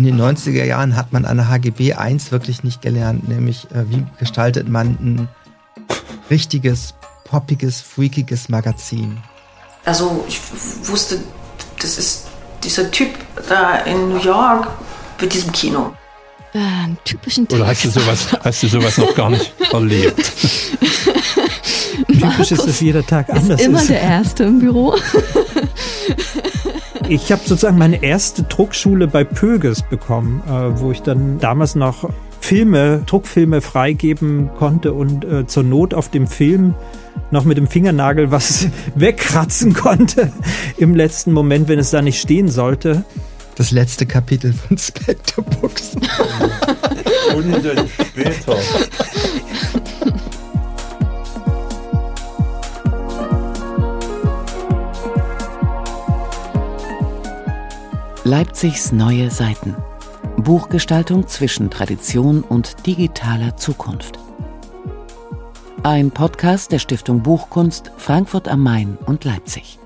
In den 90er Jahren hat man an der HGB 1 wirklich nicht gelernt, nämlich äh, wie gestaltet man ein richtiges, poppiges, freakiges Magazin. Also ich wusste, das ist dieser Typ da in New York mit diesem Kino. Äh, einen typischen Text. Oder hast du sowas, hast du sowas noch gar nicht erlebt? Typisch ist, dass jeder Tag anders ist. Immer ist. der Erste im Büro. Ich habe sozusagen meine erste Druckschule bei Pöges bekommen, äh, wo ich dann damals noch Filme, Druckfilme freigeben konnte und äh, zur Not auf dem Film noch mit dem Fingernagel was wegkratzen konnte im letzten Moment, wenn es da nicht stehen sollte. Das letzte Kapitel von Spectre Books. Stunden später. Leipzigs neue Seiten. Buchgestaltung zwischen Tradition und digitaler Zukunft. Ein Podcast der Stiftung Buchkunst Frankfurt am Main und Leipzig.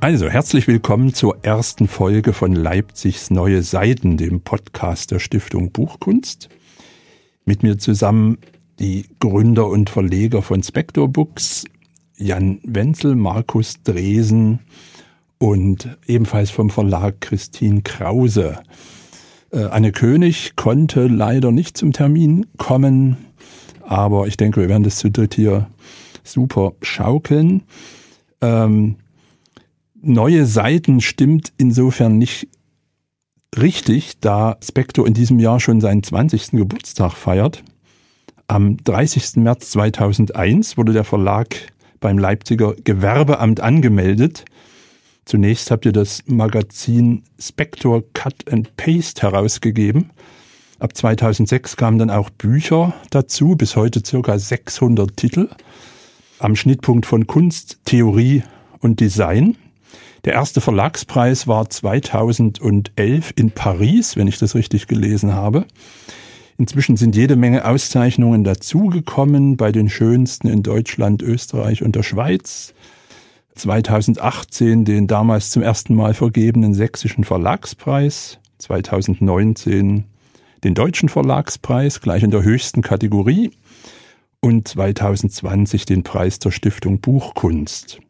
Also, herzlich willkommen zur ersten Folge von Leipzigs Neue Seiten, dem Podcast der Stiftung Buchkunst. Mit mir zusammen die Gründer und Verleger von Spector Books, Jan Wenzel, Markus Dresen und ebenfalls vom Verlag Christine Krause. Äh, Anne König konnte leider nicht zum Termin kommen, aber ich denke, wir werden das zu dritt hier super schaukeln. Ähm, neue Seiten stimmt insofern nicht richtig, da Spector in diesem Jahr schon seinen 20. Geburtstag feiert. Am 30. März 2001 wurde der Verlag beim Leipziger Gewerbeamt angemeldet. Zunächst habt ihr das Magazin Spector Cut and Paste herausgegeben. Ab 2006 kamen dann auch Bücher dazu, bis heute circa 600 Titel. Am Schnittpunkt von Kunst, Theorie und Design. Der erste Verlagspreis war 2011 in Paris, wenn ich das richtig gelesen habe. Inzwischen sind jede Menge Auszeichnungen dazugekommen, bei den schönsten in Deutschland, Österreich und der Schweiz. 2018 den damals zum ersten Mal vergebenen Sächsischen Verlagspreis, 2019 den Deutschen Verlagspreis, gleich in der höchsten Kategorie, und 2020 den Preis der Stiftung Buchkunst.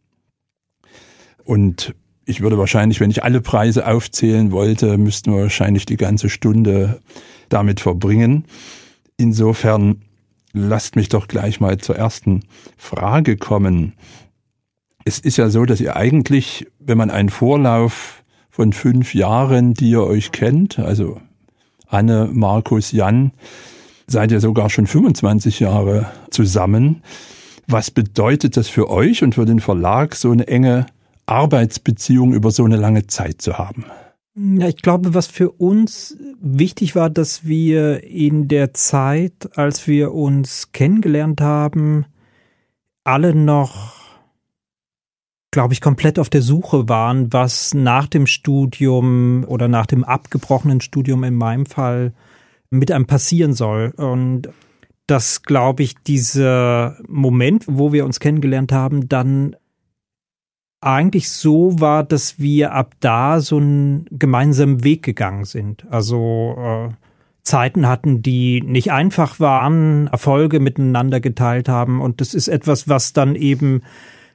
Und ich würde wahrscheinlich, wenn ich alle Preise aufzählen wollte, müssten wir wahrscheinlich die ganze Stunde damit verbringen. Insofern lasst mich doch gleich mal zur ersten Frage kommen. Es ist ja so, dass ihr eigentlich, wenn man einen Vorlauf von fünf Jahren, die ihr euch kennt, also Anne, Markus, Jan, seid ihr sogar schon 25 Jahre zusammen. Was bedeutet das für euch und für den Verlag, so eine enge Arbeitsbeziehung über so eine lange Zeit zu haben? Ja, ich glaube, was für uns wichtig war, dass wir in der Zeit, als wir uns kennengelernt haben, alle noch, glaube ich, komplett auf der Suche waren, was nach dem Studium oder nach dem abgebrochenen Studium in meinem Fall mit einem passieren soll. Und dass, glaube ich, dieser Moment, wo wir uns kennengelernt haben, dann eigentlich so war, dass wir ab da so einen gemeinsamen Weg gegangen sind. Also äh, Zeiten hatten, die nicht einfach waren, Erfolge miteinander geteilt haben. Und das ist etwas, was dann eben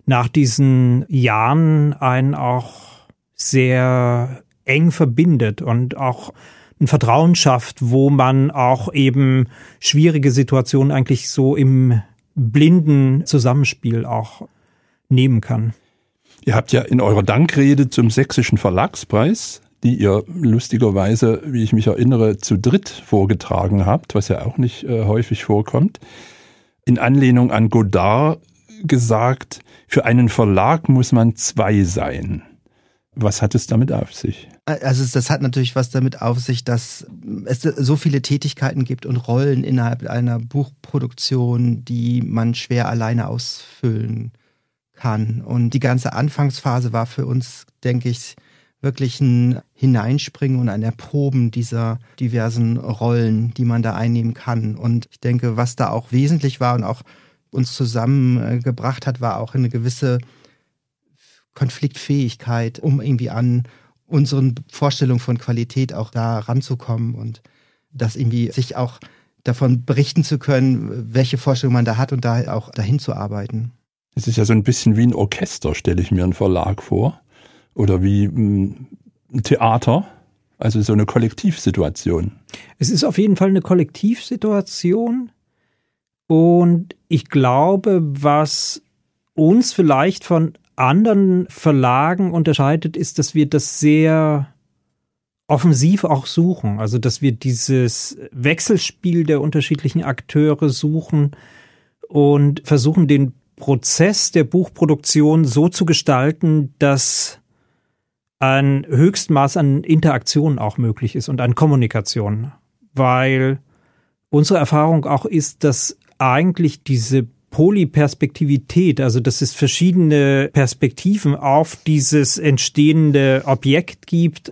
nach diesen Jahren einen auch sehr eng verbindet und auch ein Vertrauen schafft, wo man auch eben schwierige Situationen eigentlich so im blinden Zusammenspiel auch nehmen kann. Ihr habt ja in eurer Dankrede zum Sächsischen Verlagspreis, die ihr lustigerweise, wie ich mich erinnere, zu dritt vorgetragen habt, was ja auch nicht äh, häufig vorkommt, in Anlehnung an Godard gesagt, für einen Verlag muss man zwei sein. Was hat es damit auf sich? Also das hat natürlich was damit auf sich, dass es so viele Tätigkeiten gibt und Rollen innerhalb einer Buchproduktion, die man schwer alleine ausfüllen kann. Und die ganze Anfangsphase war für uns, denke ich, wirklich ein Hineinspringen und ein Erproben dieser diversen Rollen, die man da einnehmen kann. Und ich denke, was da auch wesentlich war und auch uns zusammengebracht hat, war auch eine gewisse Konfliktfähigkeit, um irgendwie an unseren Vorstellungen von Qualität auch da ranzukommen und das irgendwie sich auch davon berichten zu können, welche Vorstellung man da hat und da auch dahin zu arbeiten. Es ist ja so ein bisschen wie ein Orchester, stelle ich mir einen Verlag vor. Oder wie hm, ein Theater. Also so eine Kollektivsituation. Es ist auf jeden Fall eine Kollektivsituation. Und ich glaube, was uns vielleicht von anderen Verlagen unterscheidet, ist, dass wir das sehr offensiv auch suchen. Also, dass wir dieses Wechselspiel der unterschiedlichen Akteure suchen und versuchen, den Prozess der Buchproduktion so zu gestalten, dass ein Höchstmaß an Interaktion auch möglich ist und an Kommunikation. Weil unsere Erfahrung auch ist, dass eigentlich diese Polyperspektivität, also dass es verschiedene Perspektiven auf dieses entstehende Objekt gibt,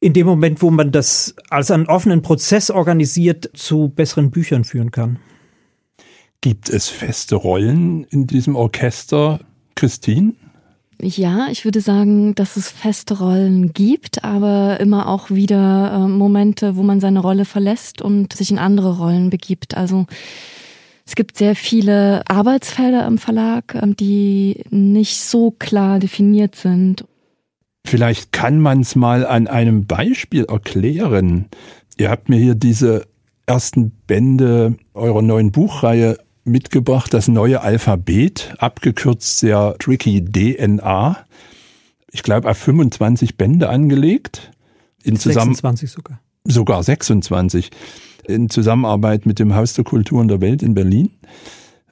in dem Moment, wo man das als einen offenen Prozess organisiert, zu besseren Büchern führen kann. Gibt es feste Rollen in diesem Orchester, Christine? Ja, ich würde sagen, dass es feste Rollen gibt, aber immer auch wieder äh, Momente, wo man seine Rolle verlässt und sich in andere Rollen begibt. Also es gibt sehr viele Arbeitsfelder im Verlag, ähm, die nicht so klar definiert sind. Vielleicht kann man es mal an einem Beispiel erklären. Ihr habt mir hier diese ersten Bände eurer neuen Buchreihe mitgebracht, das neue Alphabet, abgekürzt sehr tricky DNA. Ich glaube, auf 25 Bände angelegt. In 26 sogar. Sogar 26. In Zusammenarbeit mit dem Haus der Kulturen der Welt in Berlin.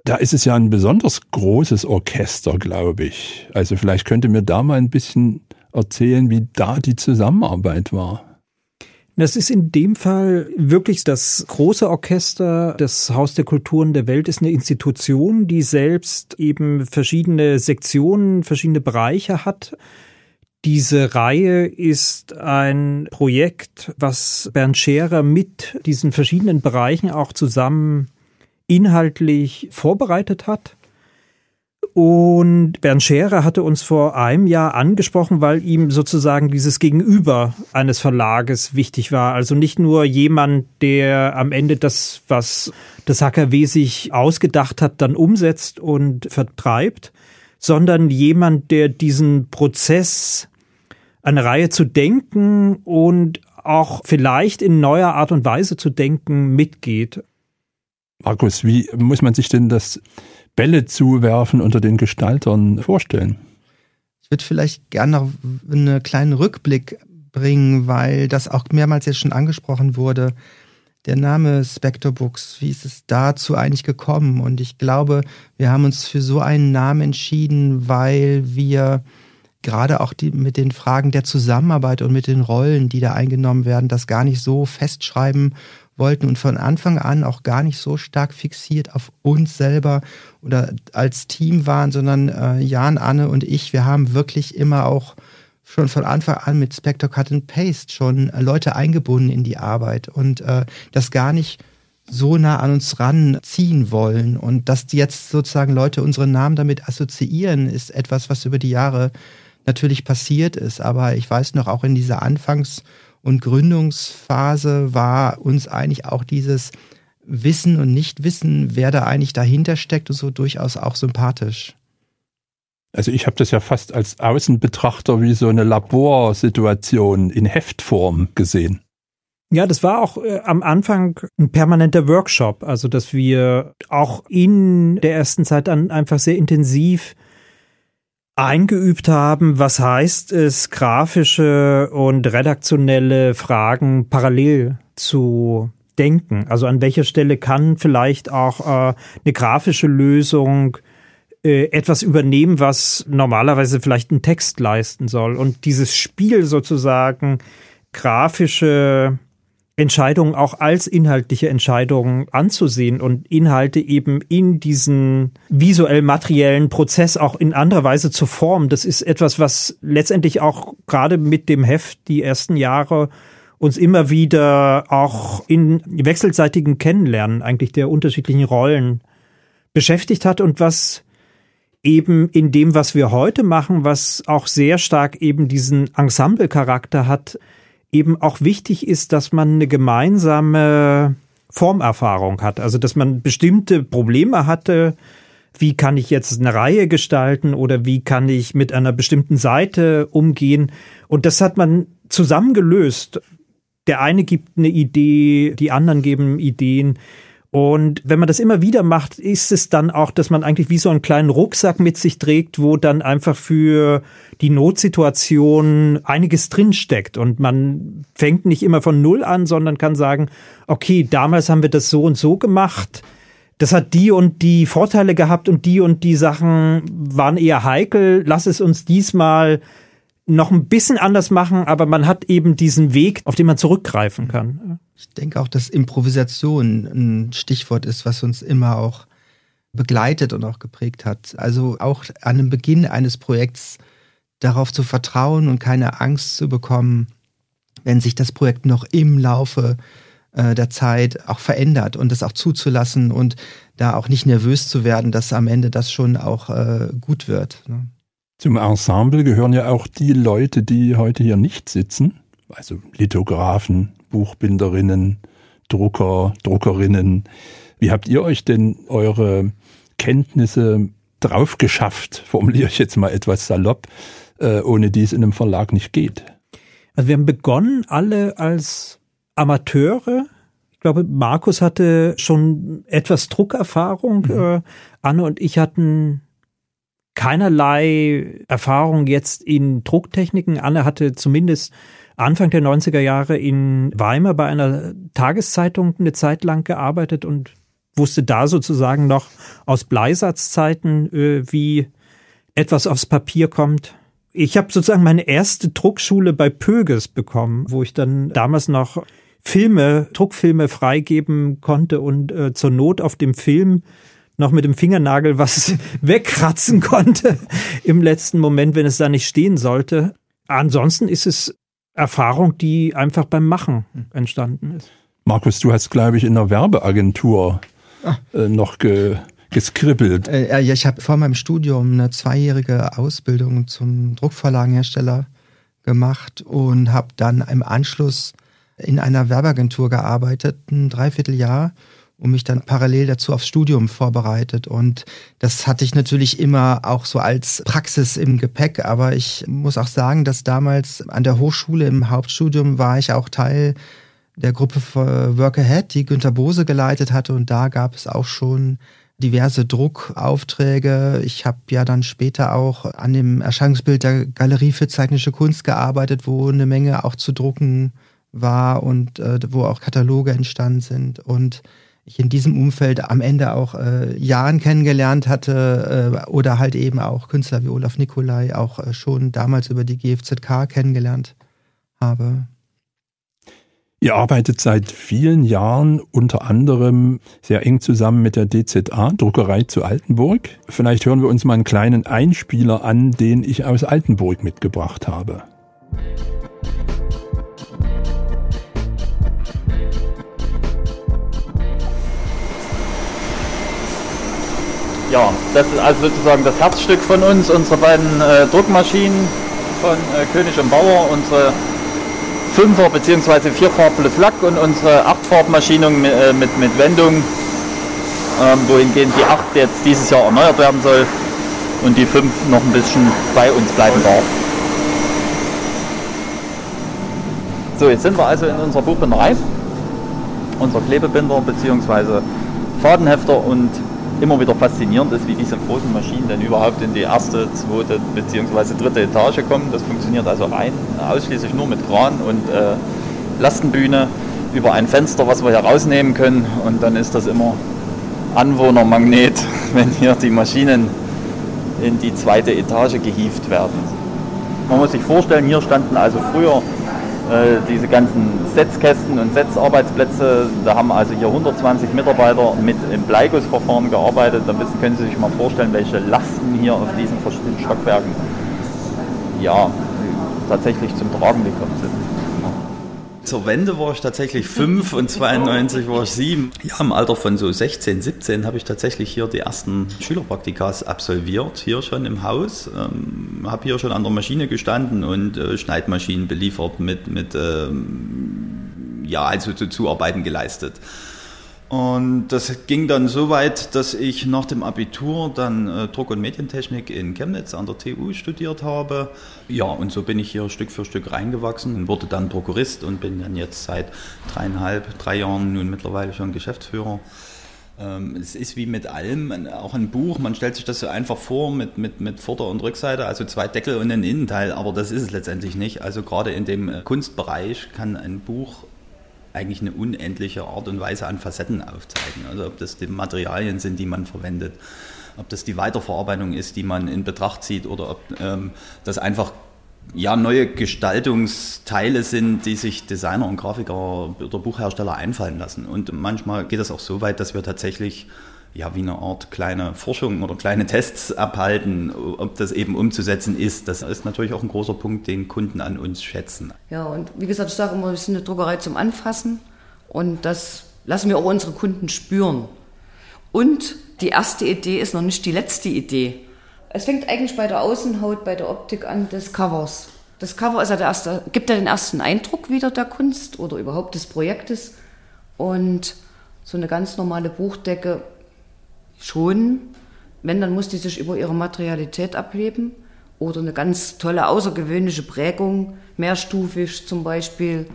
Da ist es ja ein besonders großes Orchester, glaube ich. Also vielleicht könnt ihr mir da mal ein bisschen erzählen, wie da die Zusammenarbeit war. Das ist in dem Fall wirklich das große Orchester. Das Haus der Kulturen der Welt ist eine Institution, die selbst eben verschiedene Sektionen, verschiedene Bereiche hat. Diese Reihe ist ein Projekt, was Bernd Scherer mit diesen verschiedenen Bereichen auch zusammen inhaltlich vorbereitet hat. Und Bernd Scherer hatte uns vor einem Jahr angesprochen, weil ihm sozusagen dieses Gegenüber eines Verlages wichtig war. Also nicht nur jemand, der am Ende das, was das HKW sich ausgedacht hat, dann umsetzt und vertreibt, sondern jemand, der diesen Prozess, eine Reihe zu denken und auch vielleicht in neuer Art und Weise zu denken, mitgeht. Markus, wie muss man sich denn das Bälle zuwerfen unter den Gestaltern vorstellen? Ich würde vielleicht gerne noch einen kleinen Rückblick bringen, weil das auch mehrmals jetzt schon angesprochen wurde. Der Name Spectre Books, wie ist es dazu eigentlich gekommen? Und ich glaube, wir haben uns für so einen Namen entschieden, weil wir gerade auch die, mit den Fragen der Zusammenarbeit und mit den Rollen, die da eingenommen werden, das gar nicht so festschreiben wollten und von Anfang an auch gar nicht so stark fixiert auf uns selber oder als Team waren, sondern äh, Jan, Anne und ich, wir haben wirklich immer auch schon von Anfang an mit Spectre Cut and Paste schon Leute eingebunden in die Arbeit und äh, das gar nicht so nah an uns ranziehen wollen. Und dass jetzt sozusagen Leute unseren Namen damit assoziieren, ist etwas, was über die Jahre natürlich passiert ist. Aber ich weiß noch, auch in dieser Anfangs- und Gründungsphase war uns eigentlich auch dieses Wissen und Nichtwissen, wer da eigentlich dahinter steckt und so durchaus auch sympathisch. Also ich habe das ja fast als Außenbetrachter wie so eine Laborsituation in Heftform gesehen. Ja, das war auch äh, am Anfang ein permanenter Workshop, also dass wir auch in der ersten Zeit dann einfach sehr intensiv eingeübt haben, was heißt es, grafische und redaktionelle Fragen parallel zu denken. Also an welcher Stelle kann vielleicht auch äh, eine grafische Lösung äh, etwas übernehmen, was normalerweise vielleicht ein Text leisten soll. Und dieses Spiel sozusagen grafische Entscheidungen auch als inhaltliche Entscheidungen anzusehen und Inhalte eben in diesen visuell-materiellen Prozess auch in anderer Weise zu formen. Das ist etwas, was letztendlich auch gerade mit dem Heft die ersten Jahre uns immer wieder auch in wechselseitigen Kennenlernen eigentlich der unterschiedlichen Rollen beschäftigt hat und was eben in dem, was wir heute machen, was auch sehr stark eben diesen Ensemble-Charakter hat, eben auch wichtig ist, dass man eine gemeinsame Formerfahrung hat. Also, dass man bestimmte Probleme hatte. Wie kann ich jetzt eine Reihe gestalten oder wie kann ich mit einer bestimmten Seite umgehen? Und das hat man zusammengelöst. Der eine gibt eine Idee, die anderen geben Ideen. Und wenn man das immer wieder macht, ist es dann auch, dass man eigentlich wie so einen kleinen Rucksack mit sich trägt, wo dann einfach für die Notsituation einiges drinsteckt. Und man fängt nicht immer von Null an, sondern kann sagen, okay, damals haben wir das so und so gemacht. Das hat die und die Vorteile gehabt und die und die Sachen waren eher heikel. Lass es uns diesmal noch ein bisschen anders machen, aber man hat eben diesen Weg, auf den man zurückgreifen kann. Ich denke auch, dass Improvisation ein Stichwort ist, was uns immer auch begleitet und auch geprägt hat. Also auch an dem Beginn eines Projekts darauf zu vertrauen und keine Angst zu bekommen, wenn sich das Projekt noch im Laufe äh, der Zeit auch verändert und das auch zuzulassen und da auch nicht nervös zu werden, dass am Ende das schon auch äh, gut wird. Zum Ensemble gehören ja auch die Leute, die heute hier nicht sitzen, also Lithografen, Buchbinderinnen, Drucker, Druckerinnen. Wie habt ihr euch denn eure Kenntnisse drauf geschafft, formuliere ich jetzt mal etwas salopp, äh, ohne die es in einem Verlag nicht geht? Also wir haben begonnen alle als Amateure. Ich glaube, Markus hatte schon etwas Druckerfahrung. Mhm. Äh, Anne und ich hatten keinerlei Erfahrung jetzt in Drucktechniken. Anne hatte zumindest Anfang der 90er Jahre in Weimar bei einer Tageszeitung eine Zeit lang gearbeitet und wusste da sozusagen noch aus Bleisatzzeiten, äh, wie etwas aufs Papier kommt. Ich habe sozusagen meine erste Druckschule bei Pöges bekommen, wo ich dann damals noch Filme, Druckfilme freigeben konnte und äh, zur Not auf dem Film noch mit dem Fingernagel was wegkratzen konnte im letzten Moment, wenn es da nicht stehen sollte. Ansonsten ist es Erfahrung, die einfach beim Machen entstanden ist. Markus, du hast, glaube ich, in der Werbeagentur ah. äh, noch ge geskribbelt. Äh, ja, ich habe vor meinem Studium eine zweijährige Ausbildung zum Druckvorlagenhersteller gemacht und habe dann im Anschluss in einer Werbeagentur gearbeitet, ein Dreivierteljahr und mich dann parallel dazu aufs Studium vorbereitet. Und das hatte ich natürlich immer auch so als Praxis im Gepäck. Aber ich muss auch sagen, dass damals an der Hochschule im Hauptstudium war ich auch Teil der Gruppe Work Ahead, die Günter Bose geleitet hatte. Und da gab es auch schon diverse Druckaufträge. Ich habe ja dann später auch an dem Erscheinungsbild der Galerie für zeitliche Kunst gearbeitet, wo eine Menge auch zu drucken war und äh, wo auch Kataloge entstanden sind. Und ich in diesem Umfeld am Ende auch äh, Jan kennengelernt hatte äh, oder halt eben auch Künstler wie Olaf Nikolai auch äh, schon damals über die GFZK kennengelernt habe. Ihr arbeitet seit vielen Jahren unter anderem sehr eng zusammen mit der DZA, Druckerei zu Altenburg. Vielleicht hören wir uns mal einen kleinen Einspieler an, den ich aus Altenburg mitgebracht habe. Ja, das ist also sozusagen das Herzstück von uns, unsere beiden äh, Druckmaschinen von äh, König und Bauer, unsere 5er bzw. 4 Farb plus Lack und unsere 8 Farbmaschinen mit, äh, mit, mit Wendung, ähm, wohingehend die 8 jetzt dieses Jahr erneuert werden soll und die 5 noch ein bisschen bei uns bleiben darf. So, jetzt sind wir also in unserer Buchbinderei, unser Klebebinder bzw. Fadenhefter und immer wieder faszinierend ist, wie diese großen Maschinen dann überhaupt in die erste, zweite bzw. dritte Etage kommen. Das funktioniert also rein ausschließlich nur mit Kran und äh, Lastenbühne über ein Fenster, was wir hier rausnehmen können. Und dann ist das immer Anwohnermagnet, wenn hier die Maschinen in die zweite Etage gehievt werden. Man muss sich vorstellen, hier standen also früher diese ganzen Setzkästen und Setzarbeitsplätze. Da haben also hier 120 Mitarbeiter mit im Bleigussverfahren gearbeitet. Da können Sie sich mal vorstellen, welche Lasten hier auf diesen verschiedenen Stockwerken ja, tatsächlich zum Tragen gekommen sind. Zur Wende war ich tatsächlich fünf und 92 war ich sieben. Ja, im Alter von so 16, 17 habe ich tatsächlich hier die ersten Schülerpraktikas absolviert, hier schon im Haus. Ähm, habe hier schon an der Maschine gestanden und äh, Schneidmaschinen beliefert mit, mit ähm, ja, also zu Zuarbeiten geleistet. Und das ging dann so weit, dass ich nach dem Abitur dann äh, Druck- und Medientechnik in Chemnitz an der TU studiert habe. Ja, und so bin ich hier Stück für Stück reingewachsen und wurde dann Prokurist und bin dann jetzt seit dreieinhalb, drei Jahren nun mittlerweile schon Geschäftsführer. Ähm, es ist wie mit allem, auch ein Buch, man stellt sich das so einfach vor mit, mit, mit Vorder- und Rückseite, also zwei Deckel und ein Innenteil, aber das ist es letztendlich nicht. Also gerade in dem äh, Kunstbereich kann ein Buch eigentlich eine unendliche Art und Weise an Facetten aufzeigen. Also ob das die Materialien sind, die man verwendet, ob das die Weiterverarbeitung ist, die man in Betracht zieht oder ob ähm, das einfach ja, neue Gestaltungsteile sind, die sich Designer und Grafiker oder Buchhersteller einfallen lassen. Und manchmal geht es auch so weit, dass wir tatsächlich ja, wie eine Art kleine Forschung oder kleine Tests abhalten, ob das eben umzusetzen ist. Das ist natürlich auch ein großer Punkt, den Kunden an uns schätzen. Ja, und wie gesagt, ich sage immer, wir sind eine Druckerei zum Anfassen und das lassen wir auch unsere Kunden spüren. Und die erste Idee ist noch nicht die letzte Idee. Es fängt eigentlich bei der Außenhaut, bei der Optik an des Covers. Das Cover ist ja der erste, gibt ja den ersten Eindruck wieder der Kunst oder überhaupt des Projektes. Und so eine ganz normale Buchdecke schon, wenn, dann muss die sich über ihre Materialität abheben oder eine ganz tolle außergewöhnliche Prägung, mehrstufig zum Beispiel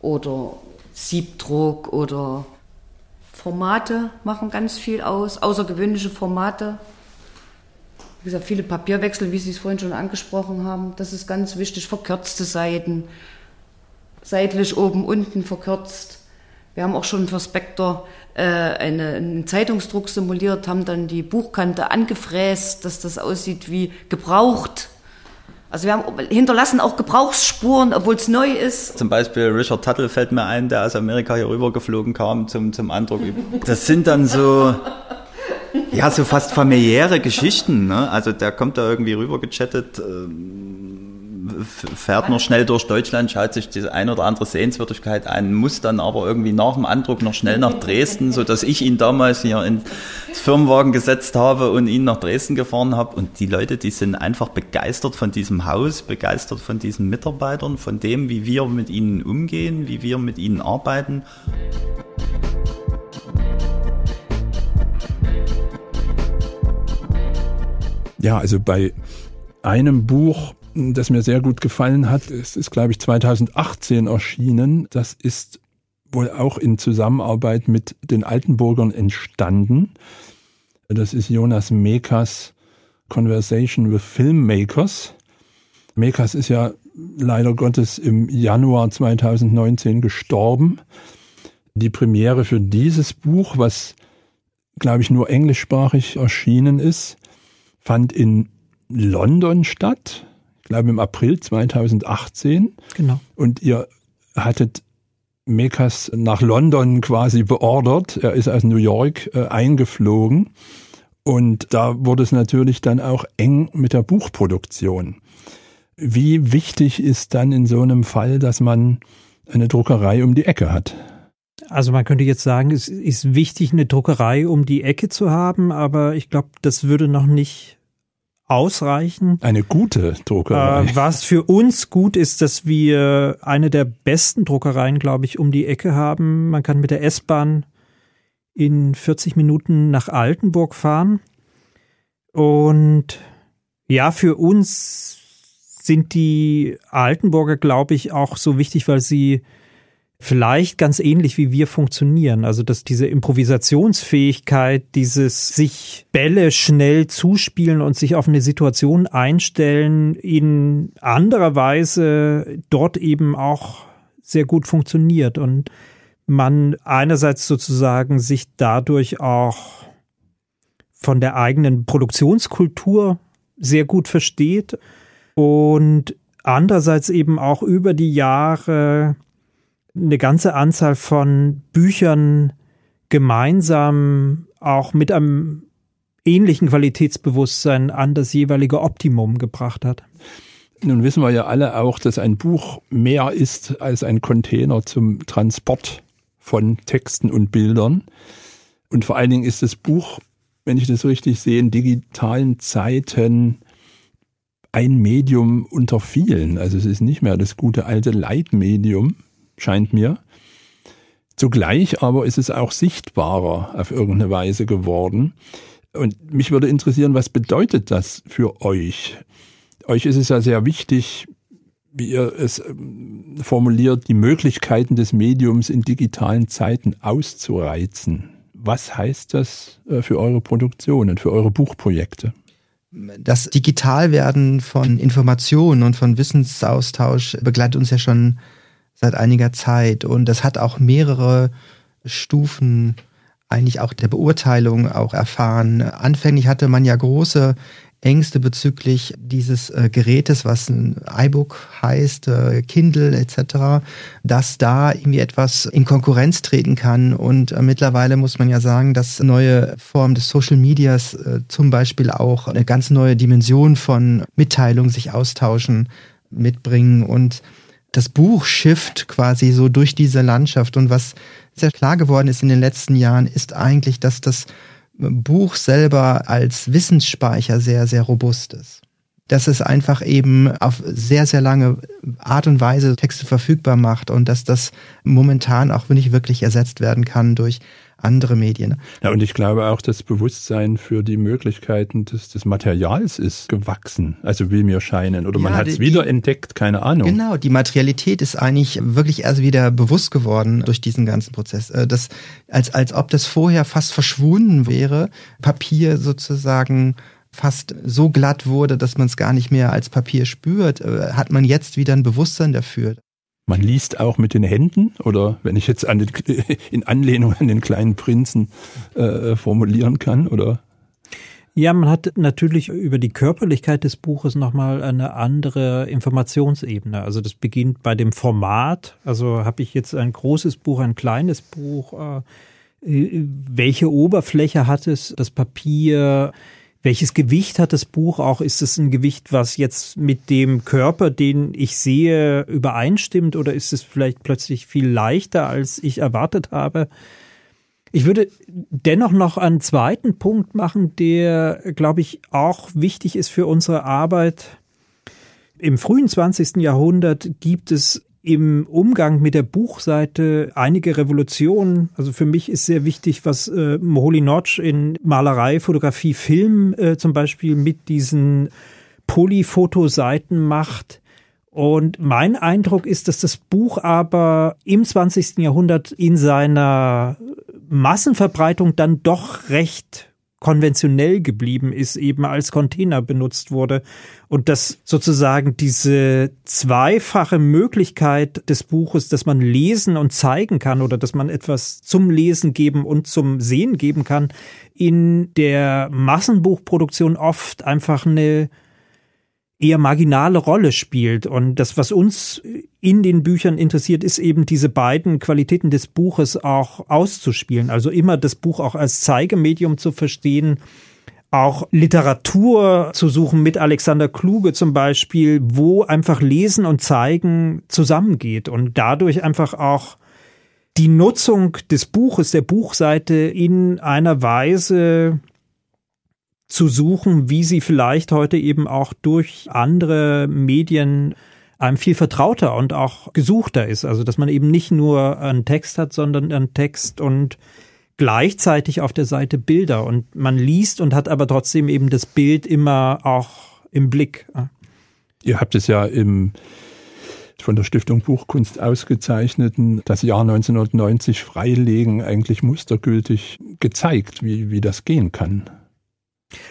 oder Siebdruck oder Formate machen ganz viel aus, außergewöhnliche Formate. Wie gesagt, viele Papierwechsel, wie Sie es vorhin schon angesprochen haben, das ist ganz wichtig. Verkürzte Seiten, seitlich oben, unten verkürzt. Wir haben auch schon für Spector äh, eine, einen Zeitungsdruck simuliert, haben dann die Buchkante angefräst, dass das aussieht wie gebraucht. Also wir haben hinterlassen auch Gebrauchsspuren, obwohl es neu ist. Zum Beispiel Richard Tuttle fällt mir ein, der aus Amerika hier rübergeflogen kam zum, zum Andruck. Das sind dann so, ja, so fast familiäre Geschichten. Ne? Also der kommt da irgendwie rüber gechattet. Ähm fährt noch schnell durch Deutschland, schaut sich die eine oder andere Sehenswürdigkeit an, muss dann aber irgendwie nach dem Andruck noch schnell nach Dresden, so dass ich ihn damals hier ins Firmenwagen gesetzt habe und ihn nach Dresden gefahren habe. Und die Leute, die sind einfach begeistert von diesem Haus, begeistert von diesen Mitarbeitern, von dem, wie wir mit ihnen umgehen, wie wir mit ihnen arbeiten. Ja, also bei einem Buch das mir sehr gut gefallen hat. Es ist, glaube ich, 2018 erschienen. Das ist wohl auch in Zusammenarbeit mit den Altenburgern entstanden. Das ist Jonas Mekas Conversation with Filmmakers. Mekas ist ja leider Gottes im Januar 2019 gestorben. Die Premiere für dieses Buch, was glaube ich nur englischsprachig erschienen ist, fand in London statt glaube im April 2018. Genau. Und ihr hattet Mekas nach London quasi beordert. Er ist aus New York äh, eingeflogen. Und da wurde es natürlich dann auch eng mit der Buchproduktion. Wie wichtig ist dann in so einem Fall, dass man eine Druckerei um die Ecke hat? Also man könnte jetzt sagen, es ist wichtig, eine Druckerei um die Ecke zu haben, aber ich glaube, das würde noch nicht ausreichen. Eine gute Druckerei. Äh, was für uns gut ist, dass wir eine der besten Druckereien, glaube ich, um die Ecke haben. Man kann mit der S-Bahn in 40 Minuten nach Altenburg fahren. Und ja, für uns sind die Altenburger, glaube ich, auch so wichtig, weil sie vielleicht ganz ähnlich wie wir funktionieren. Also dass diese Improvisationsfähigkeit, dieses sich Bälle schnell zuspielen und sich auf eine Situation einstellen, in anderer Weise dort eben auch sehr gut funktioniert und man einerseits sozusagen sich dadurch auch von der eigenen Produktionskultur sehr gut versteht und andererseits eben auch über die Jahre eine ganze Anzahl von Büchern gemeinsam auch mit einem ähnlichen Qualitätsbewusstsein an das jeweilige Optimum gebracht hat. Nun wissen wir ja alle auch, dass ein Buch mehr ist als ein Container zum Transport von Texten und Bildern. Und vor allen Dingen ist das Buch, wenn ich das richtig sehe, in digitalen Zeiten ein Medium unter vielen. Also es ist nicht mehr das gute alte Leitmedium, scheint mir. Zugleich aber ist es auch sichtbarer auf irgendeine Weise geworden. Und mich würde interessieren, was bedeutet das für euch? Euch ist es ja sehr wichtig, wie ihr es ähm, formuliert, die Möglichkeiten des Mediums in digitalen Zeiten auszureizen. Was heißt das äh, für eure Produktionen, für eure Buchprojekte? Das Digitalwerden von Informationen und von Wissensaustausch begleitet uns ja schon seit einiger Zeit und das hat auch mehrere Stufen eigentlich auch der Beurteilung auch erfahren. Anfänglich hatte man ja große Ängste bezüglich dieses äh, Gerätes, was ein iBook heißt, äh, Kindle etc., dass da irgendwie etwas in Konkurrenz treten kann. Und äh, mittlerweile muss man ja sagen, dass neue Formen des Social Medias äh, zum Beispiel auch eine ganz neue Dimension von Mitteilung, sich austauschen, mitbringen und das Buch schifft quasi so durch diese Landschaft. Und was sehr klar geworden ist in den letzten Jahren, ist eigentlich, dass das Buch selber als Wissensspeicher sehr, sehr robust ist. Dass es einfach eben auf sehr, sehr lange Art und Weise Texte verfügbar macht und dass das momentan auch nicht wirklich ersetzt werden kann durch andere Medien. Ja, und ich glaube auch, das Bewusstsein für die Möglichkeiten des, des Materials ist gewachsen. Also will mir scheinen. Oder ja, man hat es wieder entdeckt, keine Ahnung. Genau, die Materialität ist eigentlich wirklich erst wieder bewusst geworden durch diesen ganzen Prozess. Äh, das, als, als ob das vorher fast verschwunden wäre, Papier sozusagen fast so glatt wurde, dass man es gar nicht mehr als Papier spürt, äh, hat man jetzt wieder ein Bewusstsein dafür. Man liest auch mit den Händen oder wenn ich jetzt an den, in Anlehnung an den kleinen Prinzen äh, formulieren kann oder? Ja, man hat natürlich über die Körperlichkeit des Buches nochmal eine andere Informationsebene. Also das beginnt bei dem Format. Also habe ich jetzt ein großes Buch, ein kleines Buch. Äh, welche Oberfläche hat es? Das Papier? Welches Gewicht hat das Buch auch? Ist es ein Gewicht, was jetzt mit dem Körper, den ich sehe, übereinstimmt oder ist es vielleicht plötzlich viel leichter, als ich erwartet habe? Ich würde dennoch noch einen zweiten Punkt machen, der, glaube ich, auch wichtig ist für unsere Arbeit. Im frühen 20. Jahrhundert gibt es im Umgang mit der Buchseite einige Revolutionen. Also für mich ist sehr wichtig, was äh, Moholy Notch in Malerei, Fotografie, Film äh, zum Beispiel mit diesen Polyfotoseiten macht. Und mein Eindruck ist, dass das Buch aber im 20. Jahrhundert in seiner Massenverbreitung dann doch recht konventionell geblieben ist, eben als Container benutzt wurde. Und dass sozusagen diese zweifache Möglichkeit des Buches, dass man lesen und zeigen kann oder dass man etwas zum Lesen geben und zum Sehen geben kann, in der Massenbuchproduktion oft einfach eine eher marginale Rolle spielt. Und das, was uns in den Büchern interessiert, ist eben diese beiden Qualitäten des Buches auch auszuspielen. Also immer das Buch auch als Zeigemedium zu verstehen, auch Literatur zu suchen mit Alexander Kluge zum Beispiel, wo einfach Lesen und Zeigen zusammengeht und dadurch einfach auch die Nutzung des Buches, der Buchseite in einer Weise zu suchen, wie sie vielleicht heute eben auch durch andere Medien einem viel vertrauter und auch gesuchter ist. Also dass man eben nicht nur einen Text hat, sondern einen Text und gleichzeitig auf der Seite Bilder und man liest und hat aber trotzdem eben das Bild immer auch im Blick. Ihr habt es ja im von der Stiftung Buchkunst ausgezeichneten das Jahr 1990 freilegen eigentlich mustergültig gezeigt, wie, wie das gehen kann.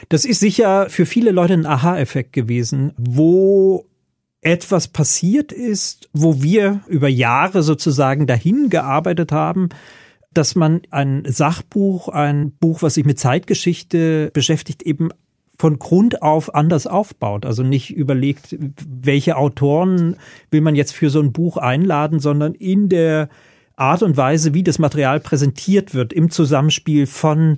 Das ist sicher für viele Leute ein Aha-Effekt gewesen, wo etwas passiert ist, wo wir über Jahre sozusagen dahin gearbeitet haben, dass man ein Sachbuch, ein Buch, was sich mit Zeitgeschichte beschäftigt, eben von Grund auf anders aufbaut. Also nicht überlegt, welche Autoren will man jetzt für so ein Buch einladen, sondern in der Art und Weise, wie das Material präsentiert wird, im Zusammenspiel von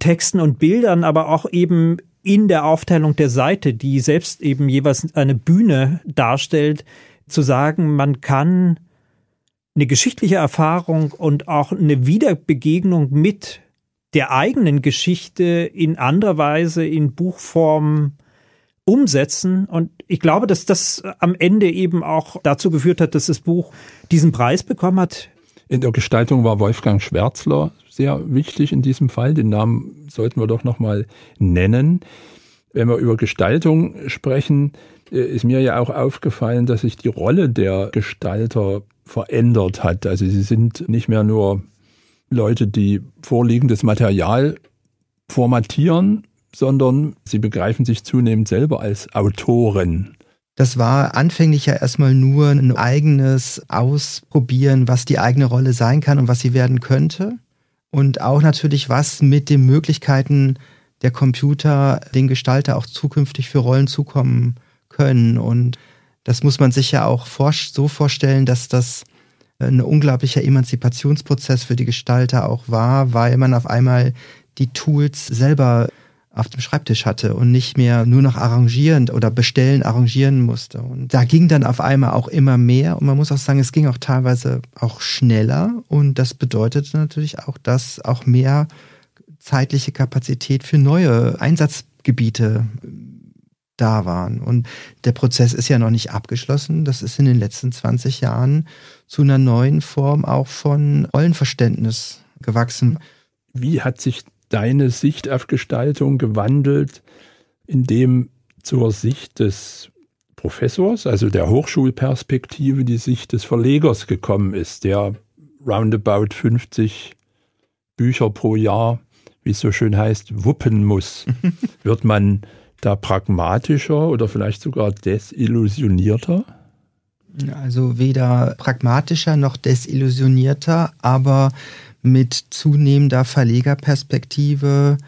Texten und Bildern, aber auch eben in der Aufteilung der Seite, die selbst eben jeweils eine Bühne darstellt, zu sagen, man kann eine geschichtliche Erfahrung und auch eine Wiederbegegnung mit der eigenen Geschichte in anderer Weise in Buchform umsetzen. Und ich glaube, dass das am Ende eben auch dazu geführt hat, dass das Buch diesen Preis bekommen hat. In der Gestaltung war Wolfgang Schwärzler sehr wichtig in diesem Fall. Den Namen sollten wir doch nochmal nennen. Wenn wir über Gestaltung sprechen, äh, ist mir ja auch aufgefallen, dass sich die Rolle der Gestalter verändert hat. Also sie sind nicht mehr nur Leute, die vorliegendes Material formatieren, sondern sie begreifen sich zunehmend selber als Autoren. Das war anfänglich ja erstmal nur ein eigenes Ausprobieren, was die eigene Rolle sein kann und was sie werden könnte. Und auch natürlich, was mit den Möglichkeiten der Computer den Gestalter auch zukünftig für Rollen zukommen können. Und das muss man sich ja auch so vorstellen, dass das ein unglaublicher Emanzipationsprozess für die Gestalter auch war, weil man auf einmal die Tools selber auf dem Schreibtisch hatte und nicht mehr nur noch arrangieren oder bestellen, arrangieren musste. Und da ging dann auf einmal auch immer mehr und man muss auch sagen, es ging auch teilweise auch schneller und das bedeutete natürlich auch, dass auch mehr zeitliche Kapazität für neue Einsatzgebiete da waren. Und der Prozess ist ja noch nicht abgeschlossen. Das ist in den letzten 20 Jahren zu einer neuen Form auch von Rollenverständnis gewachsen. Wie hat sich deine Sicht auf Gestaltung gewandelt, indem zur Sicht des Professors, also der Hochschulperspektive, die Sicht des Verlegers gekommen ist, der roundabout 50 Bücher pro Jahr, wie es so schön heißt, wuppen muss. Wird man da pragmatischer oder vielleicht sogar desillusionierter? Also weder pragmatischer noch desillusionierter, aber mit zunehmender Verlegerperspektive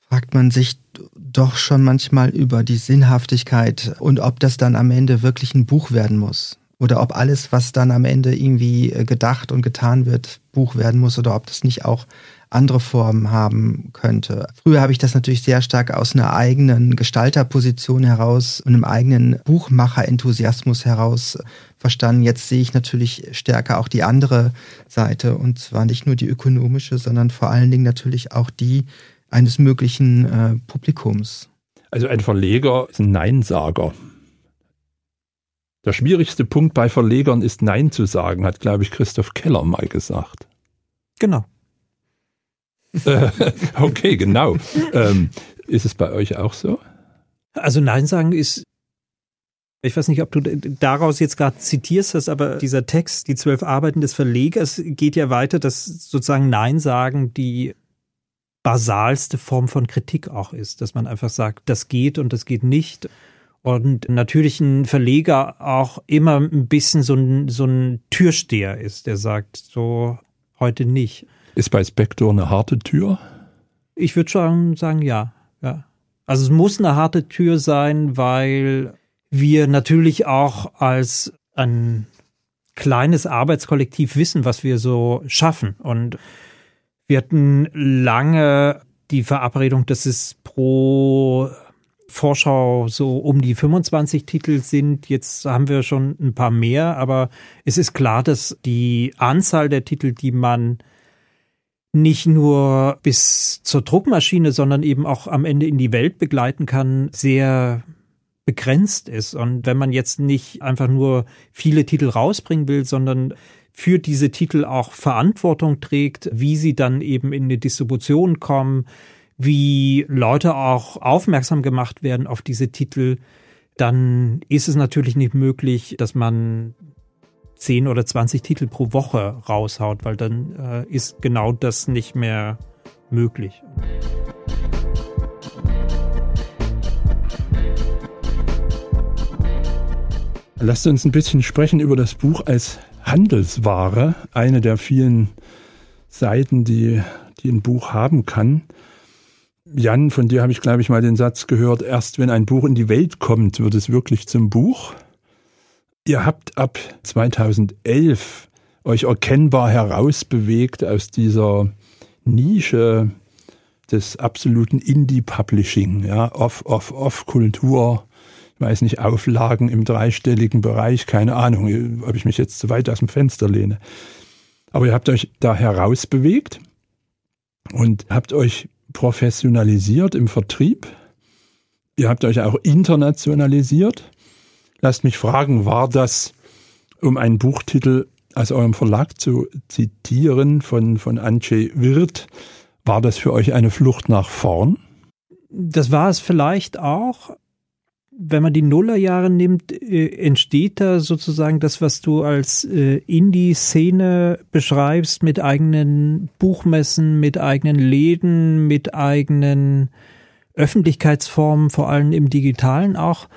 fragt man sich doch schon manchmal über die Sinnhaftigkeit und ob das dann am Ende wirklich ein Buch werden muss. Oder ob alles, was dann am Ende irgendwie gedacht und getan wird, Buch werden muss oder ob das nicht auch andere Formen haben könnte. Früher habe ich das natürlich sehr stark aus einer eigenen Gestalterposition heraus und einem eigenen Buchmacher-Enthusiasmus heraus verstanden. Jetzt sehe ich natürlich stärker auch die andere Seite und zwar nicht nur die ökonomische, sondern vor allen Dingen natürlich auch die eines möglichen äh, Publikums. Also ein Verleger ist ein Neinsager. Der schwierigste Punkt bei Verlegern ist Nein zu sagen, hat, glaube ich, Christoph Keller mal gesagt. Genau. okay, genau. Ähm, ist es bei euch auch so? Also Nein sagen ist, ich weiß nicht, ob du daraus jetzt gerade zitierst hast, aber dieser Text, die zwölf Arbeiten des Verlegers, geht ja weiter, dass sozusagen Nein sagen die basalste Form von Kritik auch ist, dass man einfach sagt, das geht und das geht nicht. Und natürlich ein Verleger auch immer ein bisschen so ein, so ein Türsteher ist, der sagt, so heute nicht. Ist bei Spector eine harte Tür? Ich würde schon sagen, ja. ja. Also es muss eine harte Tür sein, weil wir natürlich auch als ein kleines Arbeitskollektiv wissen, was wir so schaffen. Und wir hatten lange die Verabredung, dass es pro Vorschau so um die 25 Titel sind. Jetzt haben wir schon ein paar mehr, aber es ist klar, dass die Anzahl der Titel, die man nicht nur bis zur Druckmaschine, sondern eben auch am Ende in die Welt begleiten kann, sehr begrenzt ist. Und wenn man jetzt nicht einfach nur viele Titel rausbringen will, sondern für diese Titel auch Verantwortung trägt, wie sie dann eben in die Distribution kommen, wie Leute auch aufmerksam gemacht werden auf diese Titel, dann ist es natürlich nicht möglich, dass man 10 oder 20 Titel pro Woche raushaut, weil dann äh, ist genau das nicht mehr möglich. Lasst uns ein bisschen sprechen über das Buch als Handelsware, eine der vielen Seiten, die, die ein Buch haben kann. Jan, von dir habe ich, glaube ich, mal den Satz gehört, erst wenn ein Buch in die Welt kommt, wird es wirklich zum Buch. Ihr habt ab 2011 euch erkennbar herausbewegt aus dieser Nische des absoluten Indie-Publishing, ja, Off-Off-Off-Kultur, ich weiß nicht, Auflagen im dreistelligen Bereich, keine Ahnung, ob ich mich jetzt zu weit aus dem Fenster lehne. Aber ihr habt euch da herausbewegt und habt euch professionalisiert im Vertrieb. Ihr habt euch auch internationalisiert. Lasst mich fragen, war das, um einen Buchtitel aus eurem Verlag zu zitieren von, von Andrzej Wirth, war das für euch eine Flucht nach vorn? Das war es vielleicht auch. Wenn man die Nullerjahre nimmt, äh, entsteht da sozusagen das, was du als äh, Indie-Szene beschreibst, mit eigenen Buchmessen, mit eigenen Läden, mit eigenen Öffentlichkeitsformen, vor allem im digitalen auch.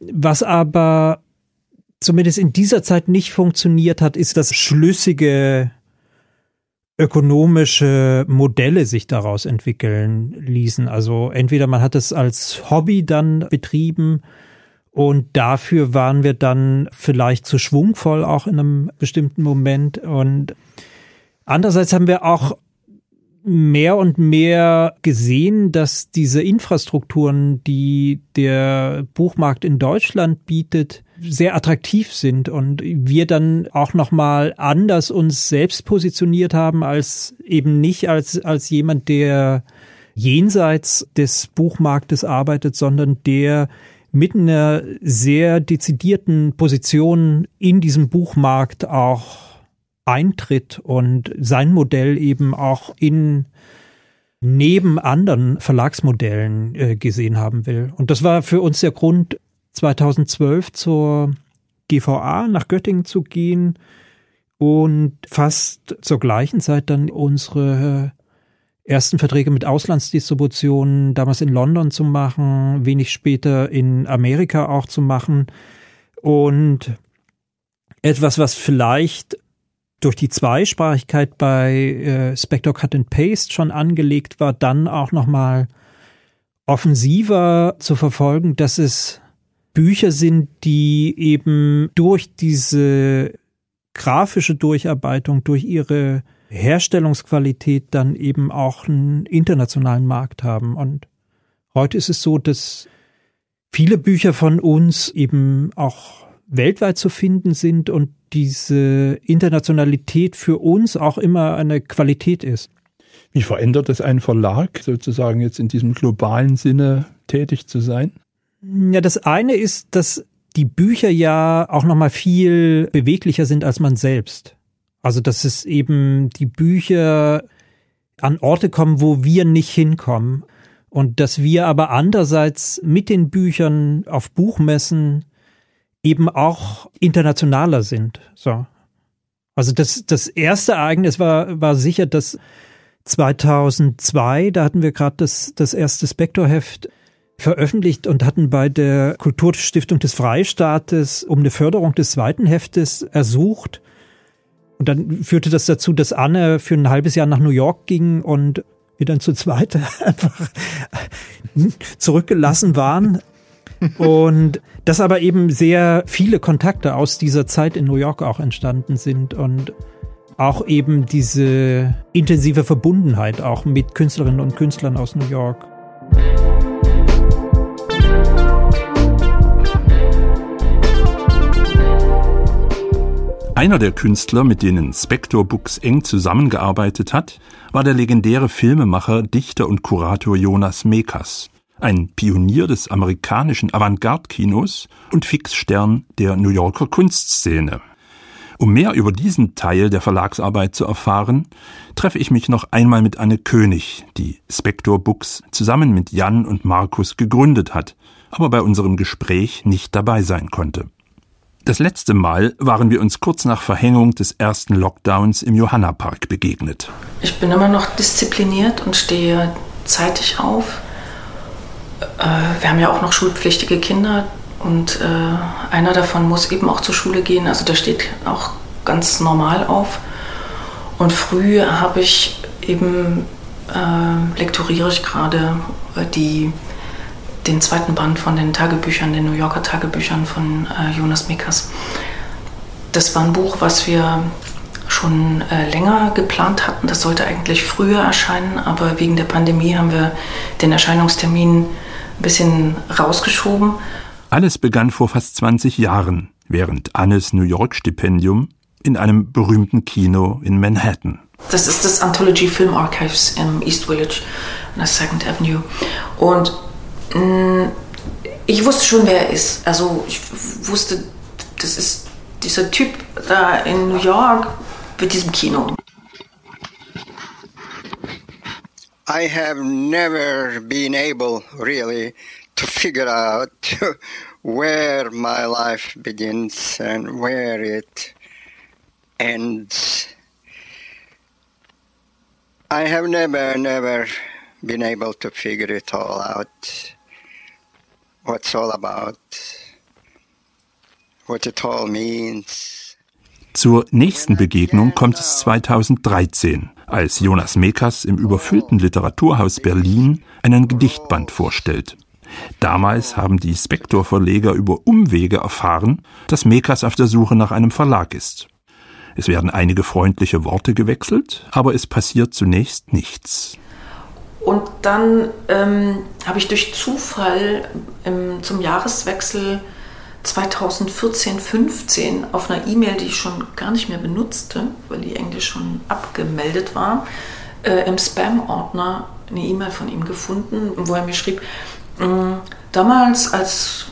Was aber zumindest in dieser Zeit nicht funktioniert hat, ist das schlüssige ökonomische Modelle sich daraus entwickeln ließen. Also entweder man hat es als Hobby dann betrieben und dafür waren wir dann vielleicht zu schwungvoll auch in einem bestimmten Moment und andererseits haben wir auch mehr und mehr gesehen, dass diese Infrastrukturen, die der Buchmarkt in Deutschland bietet, sehr attraktiv sind und wir dann auch noch mal anders uns selbst positioniert haben als eben nicht als als jemand, der jenseits des Buchmarktes arbeitet, sondern der mit einer sehr dezidierten Position in diesem Buchmarkt auch eintritt und sein Modell eben auch in neben anderen Verlagsmodellen äh, gesehen haben will. Und das war für uns der Grund, 2012 zur GVA nach Göttingen zu gehen und fast zur gleichen Zeit dann unsere ersten Verträge mit Auslandsdistributionen damals in London zu machen, wenig später in Amerika auch zu machen und etwas, was vielleicht durch die Zweisprachigkeit bei äh, Spectre Cut and Paste schon angelegt war, dann auch nochmal offensiver zu verfolgen, dass es Bücher sind, die eben durch diese grafische Durcharbeitung, durch ihre Herstellungsqualität dann eben auch einen internationalen Markt haben. Und heute ist es so, dass viele Bücher von uns eben auch weltweit zu finden sind und diese Internationalität für uns auch immer eine Qualität ist. Wie verändert es einen Verlag, sozusagen jetzt in diesem globalen Sinne tätig zu sein? Ja, das eine ist, dass die Bücher ja auch nochmal viel beweglicher sind als man selbst. Also, dass es eben die Bücher an Orte kommen, wo wir nicht hinkommen. Und dass wir aber andererseits mit den Büchern auf Buchmessen eben auch internationaler sind. So. Also das, das erste Ereignis war, war sicher dass 2002, da hatten wir gerade das, das erste Spektorheft veröffentlicht und hatten bei der Kulturstiftung des Freistaates um eine Förderung des zweiten Heftes ersucht. Und dann führte das dazu, dass Anne für ein halbes Jahr nach New York ging und wir dann zu zweit einfach zurückgelassen waren und dass aber eben sehr viele Kontakte aus dieser Zeit in New York auch entstanden sind und auch eben diese intensive Verbundenheit auch mit Künstlerinnen und Künstlern aus New York. Einer der Künstler, mit denen Spector Books eng zusammengearbeitet hat, war der legendäre Filmemacher, Dichter und Kurator Jonas Mekas ein Pionier des amerikanischen Avantgarde-Kinos und Fixstern der New Yorker Kunstszene. Um mehr über diesen Teil der Verlagsarbeit zu erfahren, treffe ich mich noch einmal mit Anne König, die Spector Books zusammen mit Jan und Markus gegründet hat, aber bei unserem Gespräch nicht dabei sein konnte. Das letzte Mal waren wir uns kurz nach Verhängung des ersten Lockdowns im Johanna-Park begegnet. Ich bin immer noch diszipliniert und stehe zeitig auf äh, wir haben ja auch noch schulpflichtige Kinder und äh, einer davon muss eben auch zur Schule gehen. Also der steht auch ganz normal auf. Und früh habe ich eben, äh, lektoriere ich gerade äh, die, den zweiten Band von den Tagebüchern, den New Yorker Tagebüchern von äh, Jonas Mikas. Das war ein Buch, was wir schon äh, länger geplant hatten. Das sollte eigentlich früher erscheinen, aber wegen der Pandemie haben wir den Erscheinungstermin ein bisschen rausgeschoben. Alles begann vor fast 20 Jahren, während Annes New York-Stipendium in einem berühmten Kino in Manhattan. Das ist das Anthology Film Archives im East Village an der Second Avenue. Und mh, mm, ich wusste schon, wer er ist. Also ich wusste, das ist dieser Typ da in New York mit diesem Kino. I have never been able really to figure out where my life begins and where it ends. I have never, never been able to figure it all out. What's all about, what it all means. Zur nächsten Begegnung kommt es 2013, als Jonas Mekas im überfüllten Literaturhaus Berlin einen Gedichtband vorstellt. Damals haben die Spektor-Verleger über Umwege erfahren, dass Mekas auf der Suche nach einem Verlag ist. Es werden einige freundliche Worte gewechselt, aber es passiert zunächst nichts. Und dann ähm, habe ich durch Zufall ähm, zum Jahreswechsel 2014-15 auf einer E-Mail, die ich schon gar nicht mehr benutzte, weil die Englisch schon abgemeldet war, äh, im Spam-Ordner eine E-Mail von ihm gefunden, wo er mir schrieb, mm, damals, als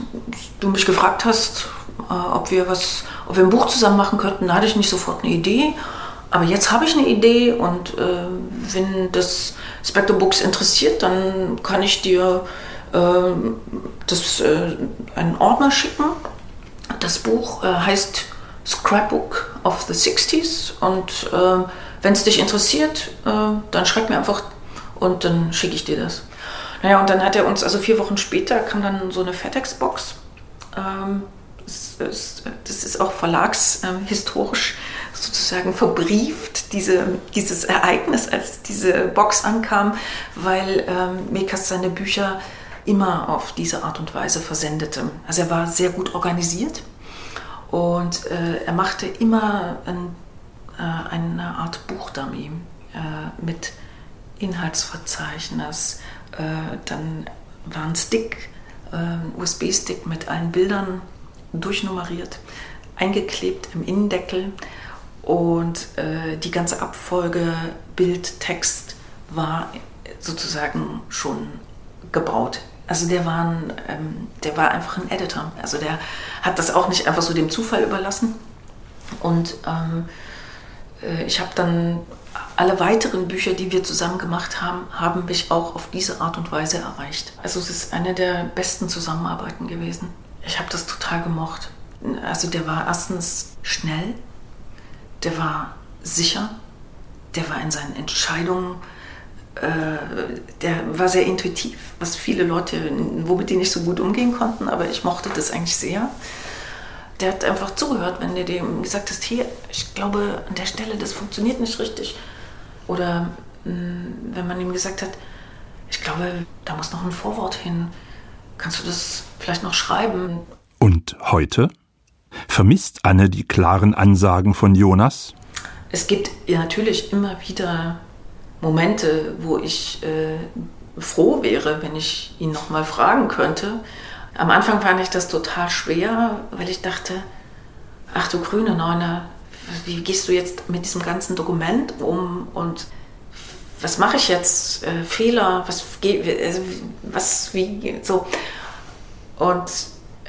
du mich gefragt hast, äh, ob wir was, ob wir ein Buch zusammen machen könnten. Da hatte ich nicht sofort eine Idee. Aber jetzt habe ich eine Idee und äh, wenn das Spectre Books interessiert, dann kann ich dir das, äh, einen Ordner schicken. Das Buch äh, heißt Scrapbook of the 60s und äh, wenn es dich interessiert, dann schreib mir einfach und dann schicke ich dir das. Naja, und dann hat er uns, also vier Wochen später kam dann so eine FedEx-Box. Ähm, das, ist auch verlagshistorisch sozusagen verbrieft, diese, dieses Ereignis, als diese Box ankam, weil ähm, Mekas seine Bücher immer auf diese Art und Weise versendete. Also er war sehr gut organisiert und äh, er machte immer ein, äh, eine Art Buchdummy äh, mit Inhaltsverzeichnis. Äh, dann war ein Stick, äh, USB-Stick mit allen Bildern durchnummeriert, eingeklebt im Innendeckel und äh, die ganze Abfolge Bild, Text war sozusagen schon gebaut. Also der war, ein, ähm, der war einfach ein Editor. Also der hat das auch nicht einfach so dem Zufall überlassen. Und ähm, äh, ich habe dann alle weiteren Bücher, die wir zusammen gemacht haben, haben mich auch auf diese Art und Weise erreicht. Also es ist eine der besten Zusammenarbeiten gewesen. Ich habe das total gemocht. Also der war erstens schnell, der war sicher, der war in seinen Entscheidungen, der war sehr intuitiv, was viele Leute, womit die nicht so gut umgehen konnten, aber ich mochte das eigentlich sehr. Der hat einfach zugehört, wenn du dem gesagt hast, hier, ich glaube, an der Stelle, das funktioniert nicht richtig. Oder mh, hm, wenn man ihm gesagt hat, ich glaube, da muss noch ein Vorwort hin Kannst du das vielleicht noch schreiben? Und heute? Vermisst Anne die klaren Ansagen von Jonas? Es gibt ja natürlich immer wieder Momente, wo ich äh, froh wäre, wenn ich ihn noch mal fragen könnte. Am Anfang fand ich das total schwer, weil ich dachte, ach du grüne Neune, wie gehst du jetzt mit diesem ganzen Dokument um und was mache ich jetzt? Äh, Fehler, was, also, was, wie, so. Und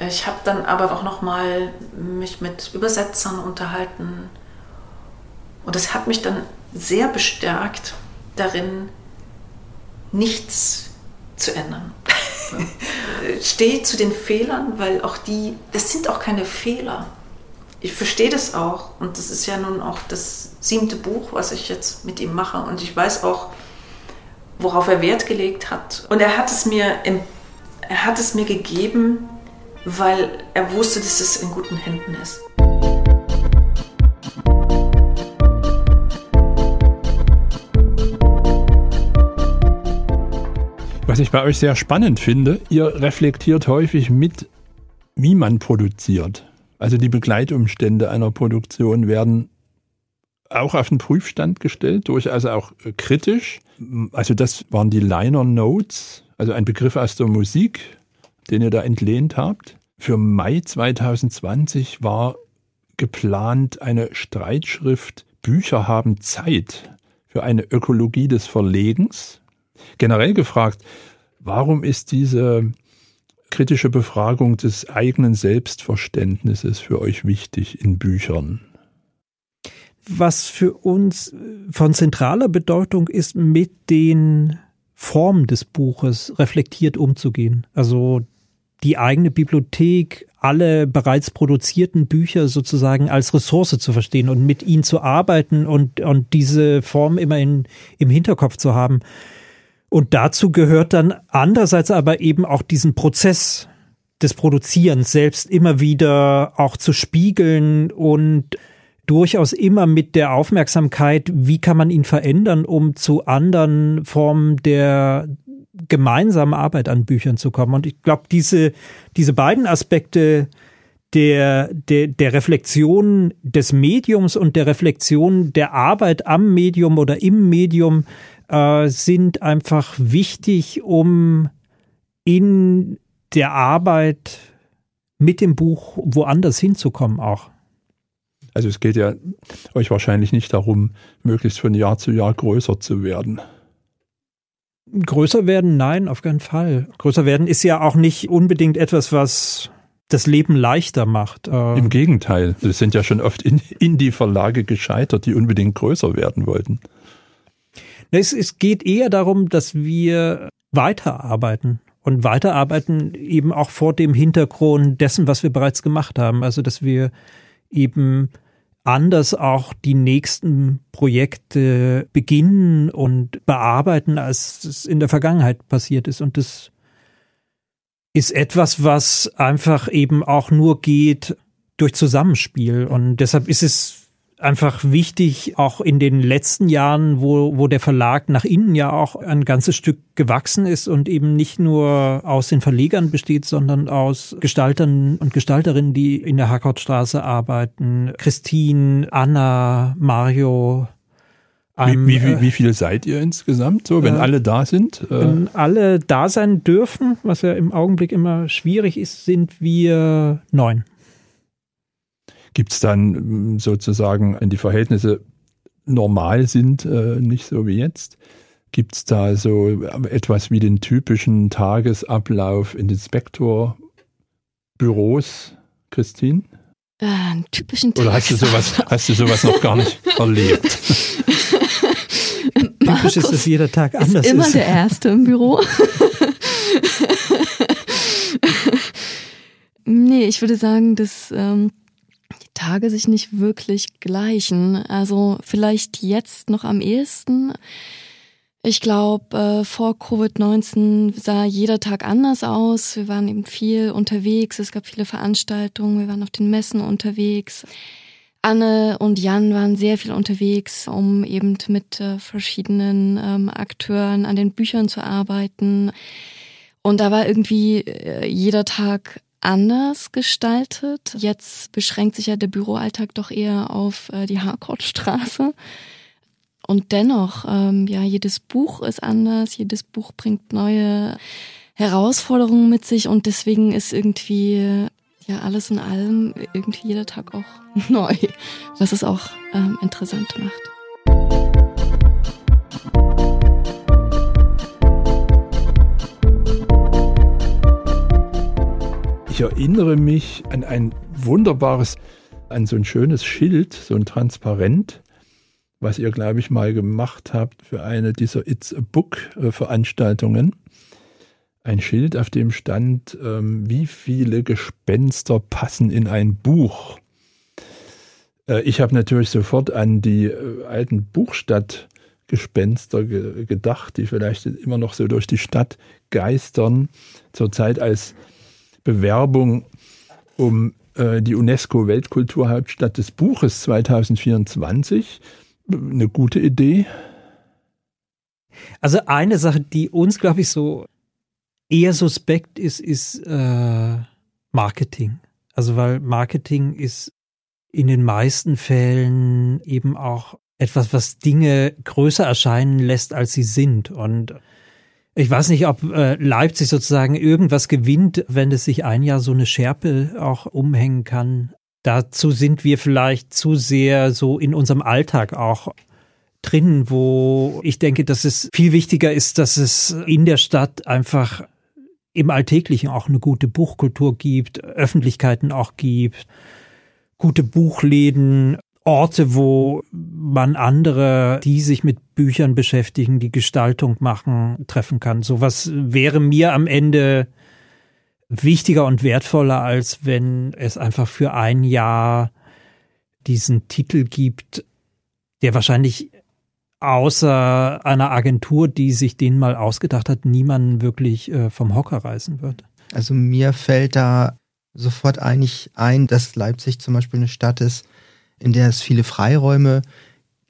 ich habe dann aber auch noch mal mich mit Übersetzern unterhalten und das hat mich dann sehr bestärkt darin, nichts zu ändern. Stehe zu den Fehlern, weil auch die, das sind auch keine Fehler ich verstehe das auch. Und das ist ja nun auch das siebte Buch, was ich jetzt mit ihm mache. Und ich weiß auch, worauf er Wert gelegt hat. Und er hat es mir, er hat es mir gegeben, weil er wusste, dass es in guten Händen ist. Was ich bei euch sehr spannend finde, ihr reflektiert häufig mit, wie man produziert. Also die Begleitumstände einer Produktion werden auch auf den Prüfstand gestellt, durchaus auch äh, kritisch. Also das waren die Liner Notes, also ein Begriff aus der Musik, den ihr da entlehnt habt. Für Mai 2020 war geplant eine Streitschrift Bücher haben Zeit für eine Ökologie des Verlegens. Generell gefragt, warum ist diese kritische Befragung des eigenen Selbstverständnisses für euch wichtig in Büchern? Was für uns von zentraler Bedeutung ist, mit den Formen des Buches reflektiert umzugehen. Also die eigene Bibliothek, alle bereits produzierten Bücher sozusagen als Ressource zu verstehen und mit ihnen zu arbeiten und, und diese Form immer in, im Hinterkopf zu haben. Und dazu gehört dann andererseits aber eben auch diesen Prozess des Produzierens selbst immer wieder auch zu spiegeln und durchaus immer mit der Aufmerksamkeit, wie kann man ihn verändern, um zu anderen Formen der gemeinsamen Arbeit an Büchern zu kommen. Und ich glaube, diese, diese beiden Aspekte der, der, der Reflexion des Mediums und der Reflexion der Arbeit am Medium oder im Medium äh, sind einfach wichtig, um in der Arbeit mit dem Buch woanders hinzukommen auch. Also es geht ja euch wahrscheinlich nicht darum, möglichst von Jahr zu Jahr größer zu werden. Größer werden, nein, auf keinen Fall. Größer werden ist ja auch nicht unbedingt etwas, was das Leben leichter macht. Äh Im Gegenteil, es sind ja schon oft Indie-Verlage gescheitert, die unbedingt größer werden wollten. Es, es geht eher darum, dass wir weiterarbeiten und weiterarbeiten eben auch vor dem Hintergrund dessen, was wir bereits gemacht haben. Also, dass wir eben anders auch die nächsten Projekte beginnen und bearbeiten, als es in der Vergangenheit passiert ist. Und das ist etwas, was einfach eben auch nur geht durch Zusammenspiel. Und deshalb ist es einfach wichtig, auch in den letzten Jahren, wo, wo der Verlag nach innen ja auch ein ganzes Stück gewachsen ist und eben nicht nur aus den Verlegern besteht, sondern aus Gestaltern und Gestalterinnen, die in der Hackhautstraße arbeiten. Christine, Anna, Mario, wie, wie, wie, wie viele seid ihr insgesamt, so, wenn äh, alle da sind? Äh? Wenn alle da sein dürfen, was ja im Augenblick immer schwierig ist, sind wir neun. Gibt es dann mm, sozusagen, wenn die Verhältnisse normal sind, äh, nicht so wie jetzt, gibt es da so etwas wie den typischen Tagesablauf in den Spektorbüros, Christine? Äh, einen typischen Oder hast du sowas, hast du sowas noch gar nicht erlebt? Typisch ist, dass jeder Tag anders ist. Immer ist. der Erste im Büro. nee, ich würde sagen, dass ähm, Tage sich nicht wirklich gleichen. Also vielleicht jetzt noch am ehesten. Ich glaube, äh, vor Covid-19 sah jeder Tag anders aus. Wir waren eben viel unterwegs. Es gab viele Veranstaltungen. Wir waren auf den Messen unterwegs. Anne und Jan waren sehr viel unterwegs, um eben mit äh, verschiedenen ähm, Akteuren an den Büchern zu arbeiten. Und da war irgendwie äh, jeder Tag anders gestaltet. Jetzt beschränkt sich ja der Büroalltag doch eher auf äh, die Harcourtstraße. Und dennoch, ähm, ja, jedes Buch ist anders, jedes Buch bringt neue Herausforderungen mit sich und deswegen ist irgendwie ja alles in allem irgendwie jeder Tag auch neu, was es auch ähm, interessant macht. Ich erinnere mich an ein wunderbares, an so ein schönes Schild, so ein Transparent, was ihr, glaube ich, mal gemacht habt für eine dieser It's a Book äh. Ein Schild, auf dem stand, ähm, wie viele Gespenster passen in ein Buch. Äh, ich habe natürlich sofort an die äh, alten Buchstadtgespenster ge gedacht, die vielleicht immer noch so durch die Stadt geistern, zur Zeit als Bewerbung um äh, die UNESCO Weltkulturhauptstadt des Buches 2024. Eine gute Idee. Also eine Sache, die uns, glaube ich, so eher suspekt ist, ist äh, Marketing. Also weil Marketing ist in den meisten Fällen eben auch etwas, was Dinge größer erscheinen lässt, als sie sind. Und ich weiß nicht, ob äh, Leipzig sozusagen irgendwas gewinnt, wenn es sich ein Jahr so eine Schärpe auch umhängen kann. Dazu sind wir vielleicht zu sehr so in unserem Alltag auch drin, wo ich denke, dass es viel wichtiger ist, dass es in der Stadt einfach im Alltäglichen auch eine gute Buchkultur gibt, Öffentlichkeiten auch gibt, gute Buchläden, Orte, wo man andere, die sich mit Büchern beschäftigen, die Gestaltung machen, treffen kann. Sowas wäre mir am Ende wichtiger und wertvoller, als wenn es einfach für ein Jahr diesen Titel gibt, der wahrscheinlich außer einer Agentur, die sich den mal ausgedacht hat, niemanden wirklich äh, vom Hocker reißen wird. Also mir fällt da sofort eigentlich ein, dass Leipzig zum Beispiel eine Stadt ist, in der es viele Freiräume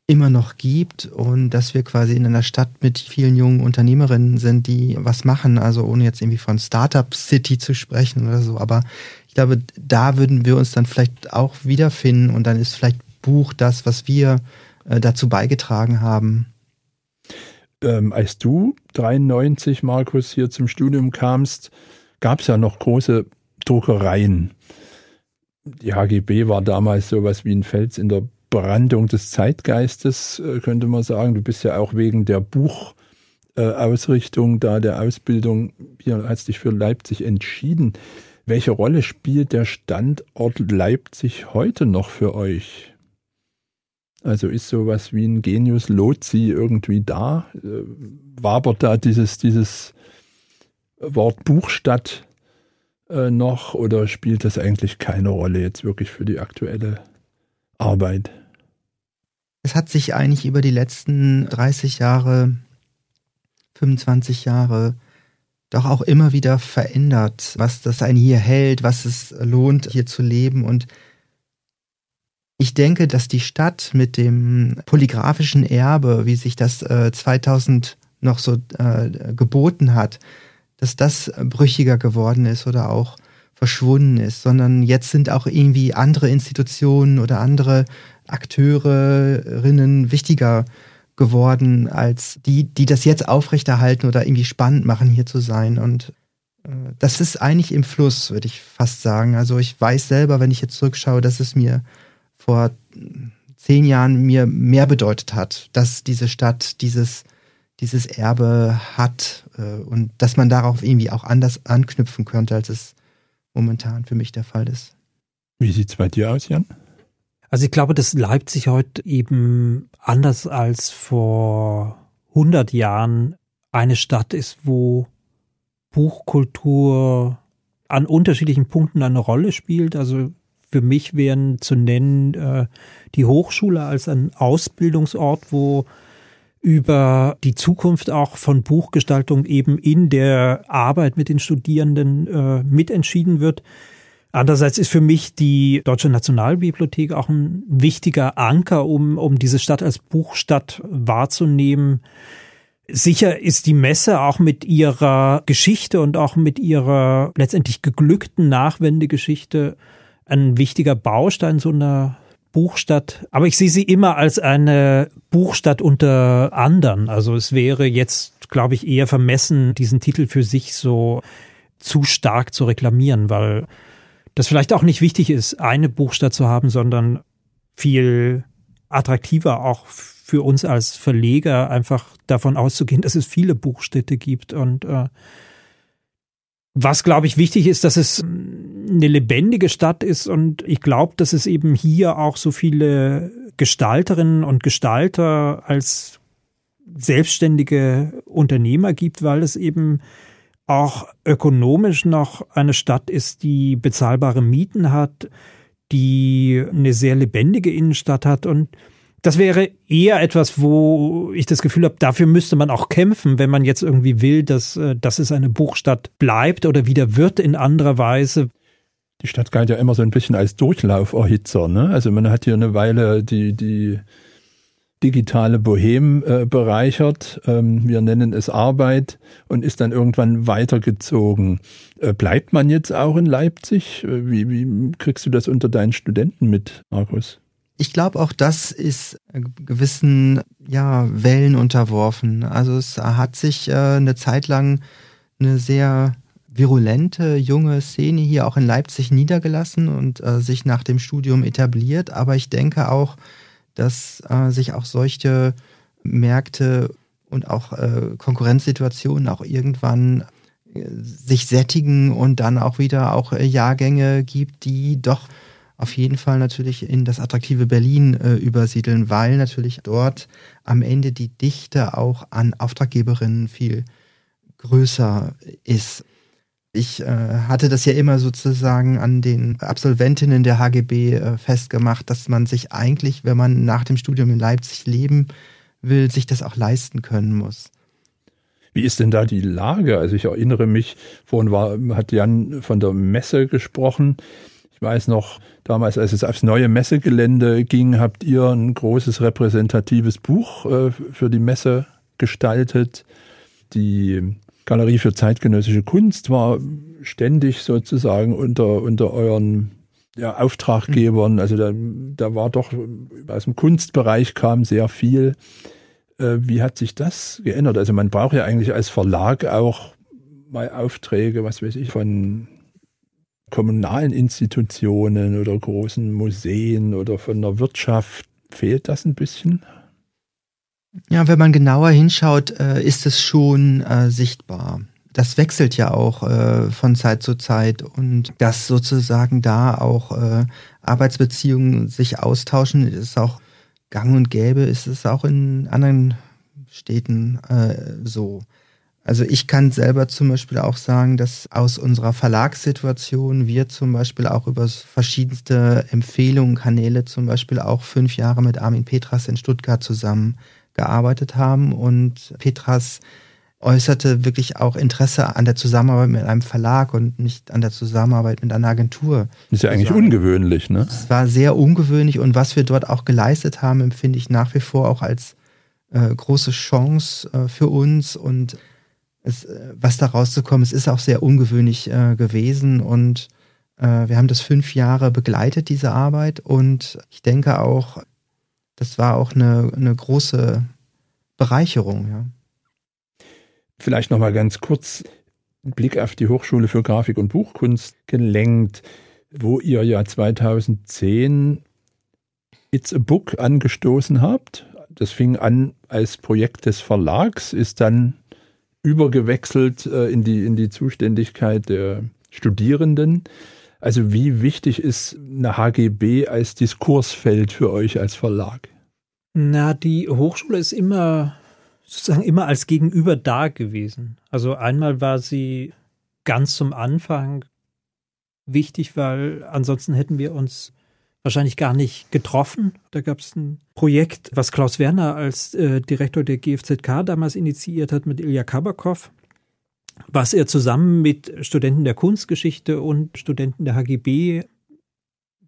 immer noch gibt und dass wir quasi in einer Stadt mit vielen jungen Unternehmerinnen sind, die was machen, also ohne jetzt irgendwie von Startup City zu sprechen oder so, aber ich glaube, da würden wir uns dann vielleicht auch wiederfinden und dann ist vielleicht Buch das, was wir äh, dazu beigetragen haben. Ähm, als du 93, Markus, hier zum Studium kamst, gab es ja noch große Druckereien die HGB war damals sowas wie ein Fels in der Brandung des Zeitgeistes, äh, könnte man sagen. Du bist ja auch wegen der Buchausrichtung da, der Ausbildung, hier hast dich für Leipzig entschieden. Welche Rolle spielt der Standort Leipzig heute noch für euch? Also ist sowas wie ein Genius Lozi irgendwie da? Äh, wabert da dieses, dieses Wort Buchstadt äh, noch oder spielt das eigentlich keine Rolle jetzt wirklich für die aktuelle Arbeit? Es hat sich eigentlich über die letzten 30 Jahre, 25 Jahre doch auch immer wieder verändert, was das einen hier hält, was es lohnt, hier zu leben. Und ich denke, dass die Stadt mit dem polygraphischen Erbe, wie sich das äh, 2000 noch so äh, geboten hat, dass das brüchiger geworden ist oder auch verschwunden ist, sondern jetzt sind auch irgendwie andere Institutionen oder andere Akteurinnen wichtiger geworden als die, die das jetzt aufrechterhalten oder irgendwie spannend machen, hier zu sein. Und äh, das ist eigentlich im Fluss, würde ich fast sagen. Also ich weiß selber, wenn ich jetzt zurückschaue, dass es mir vor zehn Jahren mir mehr bedeutet hat, dass diese Stadt dieses dieses Erbe hat äh, und dass man darauf irgendwie auch anders anknüpfen könnte, als es momentan für mich der Fall ist. Wie sieht es bei dir aus, Jan? Also ich glaube, dass Leipzig heute eben anders als vor 100 Jahren eine Stadt ist, wo Buchkultur an unterschiedlichen Punkten eine Rolle spielt. Also für mich wären zu nennen äh, die Hochschule als ein Ausbildungsort, wo über die Zukunft auch von Buchgestaltung eben in der Arbeit mit den Studierenden äh, mitentschieden wird. Andererseits ist für mich die Deutsche Nationalbibliothek auch ein wichtiger Anker, um, um diese Stadt als Buchstadt wahrzunehmen. Sicher ist die Messe auch mit ihrer Geschichte und auch mit ihrer letztendlich geglückten Nachwendegeschichte ein wichtiger Baustein so einer Buchstadt, aber ich sehe sie immer als eine Buchstadt unter anderen. Also es wäre jetzt, glaube ich, eher vermessen, diesen Titel für sich so zu stark zu reklamieren, weil das vielleicht auch nicht wichtig ist, eine Buchstadt zu haben, sondern viel attraktiver auch für uns als Verleger einfach davon auszugehen, dass es viele Buchstädte gibt und äh, was, glaube ich, wichtig ist, dass es eine lebendige Stadt ist und ich glaube, dass es eben hier auch so viele Gestalterinnen und Gestalter als selbstständige Unternehmer gibt, weil es eben auch ökonomisch noch eine Stadt ist, die bezahlbare Mieten hat, die eine sehr lebendige Innenstadt hat. Und das wäre eher etwas, wo ich das Gefühl habe, dafür müsste man auch kämpfen, wenn man jetzt irgendwie will, dass, äh, dass es eine Buchstadt bleibt oder wieder wird in anderer Weise. Die Stadt galt ja immer so ein bisschen als Durchlauferhitzer. Ne? Also man hat hier eine Weile die, die digitale Bohem äh, bereichert. Ähm, wir nennen es Arbeit und ist dann irgendwann weitergezogen. Äh, bleibt man jetzt auch in Leipzig? Äh, wie, wie kriegst du das unter deinen Studenten mit, Markus? Ich glaube, auch das ist gewissen ja, Wellen unterworfen. Also es hat sich äh, eine Zeit lang eine sehr virulente junge Szene hier auch in Leipzig niedergelassen und äh, sich nach dem Studium etabliert. Aber ich denke auch, dass äh, sich auch solche Märkte und auch äh, Konkurrenzsituationen auch irgendwann äh, sich sättigen und dann auch wieder auch äh, Jahrgänge gibt, die doch auf jeden Fall natürlich in das attraktive Berlin äh, übersiedeln, weil natürlich dort am Ende die Dichte auch an Auftraggeberinnen viel größer ist. Ich äh, hatte das ja immer sozusagen an den Absolventinnen der HGB äh, festgemacht, dass man sich eigentlich, wenn man nach dem Studium in Leipzig leben will, sich das auch leisten können muss. Wie ist denn da die Lage? Also ich erinnere mich, vorhin war, hat Jan von der Messe gesprochen. Ich weiß noch, damals, als es aufs neue Messegelände ging, habt ihr ein großes repräsentatives Buch äh, für die Messe gestaltet. Die Galerie für zeitgenössische Kunst war ständig sozusagen unter, unter euren ja, Auftraggebern. Also da, da war doch aus dem Kunstbereich kam sehr viel. Äh, wie hat sich das geändert? Also man braucht ja eigentlich als Verlag auch mal Aufträge, was weiß ich, von kommunalen Institutionen oder großen Museen oder von der Wirtschaft. Fehlt das ein bisschen? Ja, wenn man genauer hinschaut, äh, ist es schon äh, sichtbar. Das wechselt ja auch äh, von Zeit zu Zeit und dass sozusagen da auch Arbeitsbeziehungen sich austauschen, ist auch gang und gäbe, ist es auch in anderen Städten so. Also ich kann selber zum Beispiel auch sagen, dass aus unserer Verlagssituation wir zum Beispiel auch über verschiedenste Empfehlungen, Kanäle zum Beispiel auch fünf Jahre mit Armin Petras in Stuttgart zusammen gearbeitet haben und Petras äußerte wirklich auch Interesse an der Zusammenarbeit mit einem Verlag und nicht an der Zusammenarbeit mit einer Agentur. Das ist ja eigentlich ungewöhnlich, ne? Es war sehr ungewöhnlich und was wir dort auch geleistet haben, empfinde ich nach wie vor auch als äh, große Chance äh, für uns und es, äh, was da rauszukommen, es ist auch sehr ungewöhnlich äh, gewesen und äh, wir haben das fünf Jahre begleitet, diese Arbeit und ich denke auch, das war auch eine, eine große Bereicherung, ja. Vielleicht nochmal ganz kurz einen Blick auf die Hochschule für Grafik und Buchkunst gelenkt, wo ihr ja 2010 It's a Book angestoßen habt. Das fing an als Projekt des Verlags, ist dann übergewechselt äh, in, die, in die Zuständigkeit der Studierenden. Also wie wichtig ist eine HGB als Diskursfeld für euch als Verlag? Na, die Hochschule ist immer sozusagen immer als Gegenüber da gewesen. Also einmal war sie ganz zum Anfang wichtig, weil ansonsten hätten wir uns wahrscheinlich gar nicht getroffen. Da gab es ein Projekt, was Klaus Werner als äh, Direktor der GFZK damals initiiert hat mit Ilja Kabakov was er zusammen mit Studenten der Kunstgeschichte und Studenten der HGB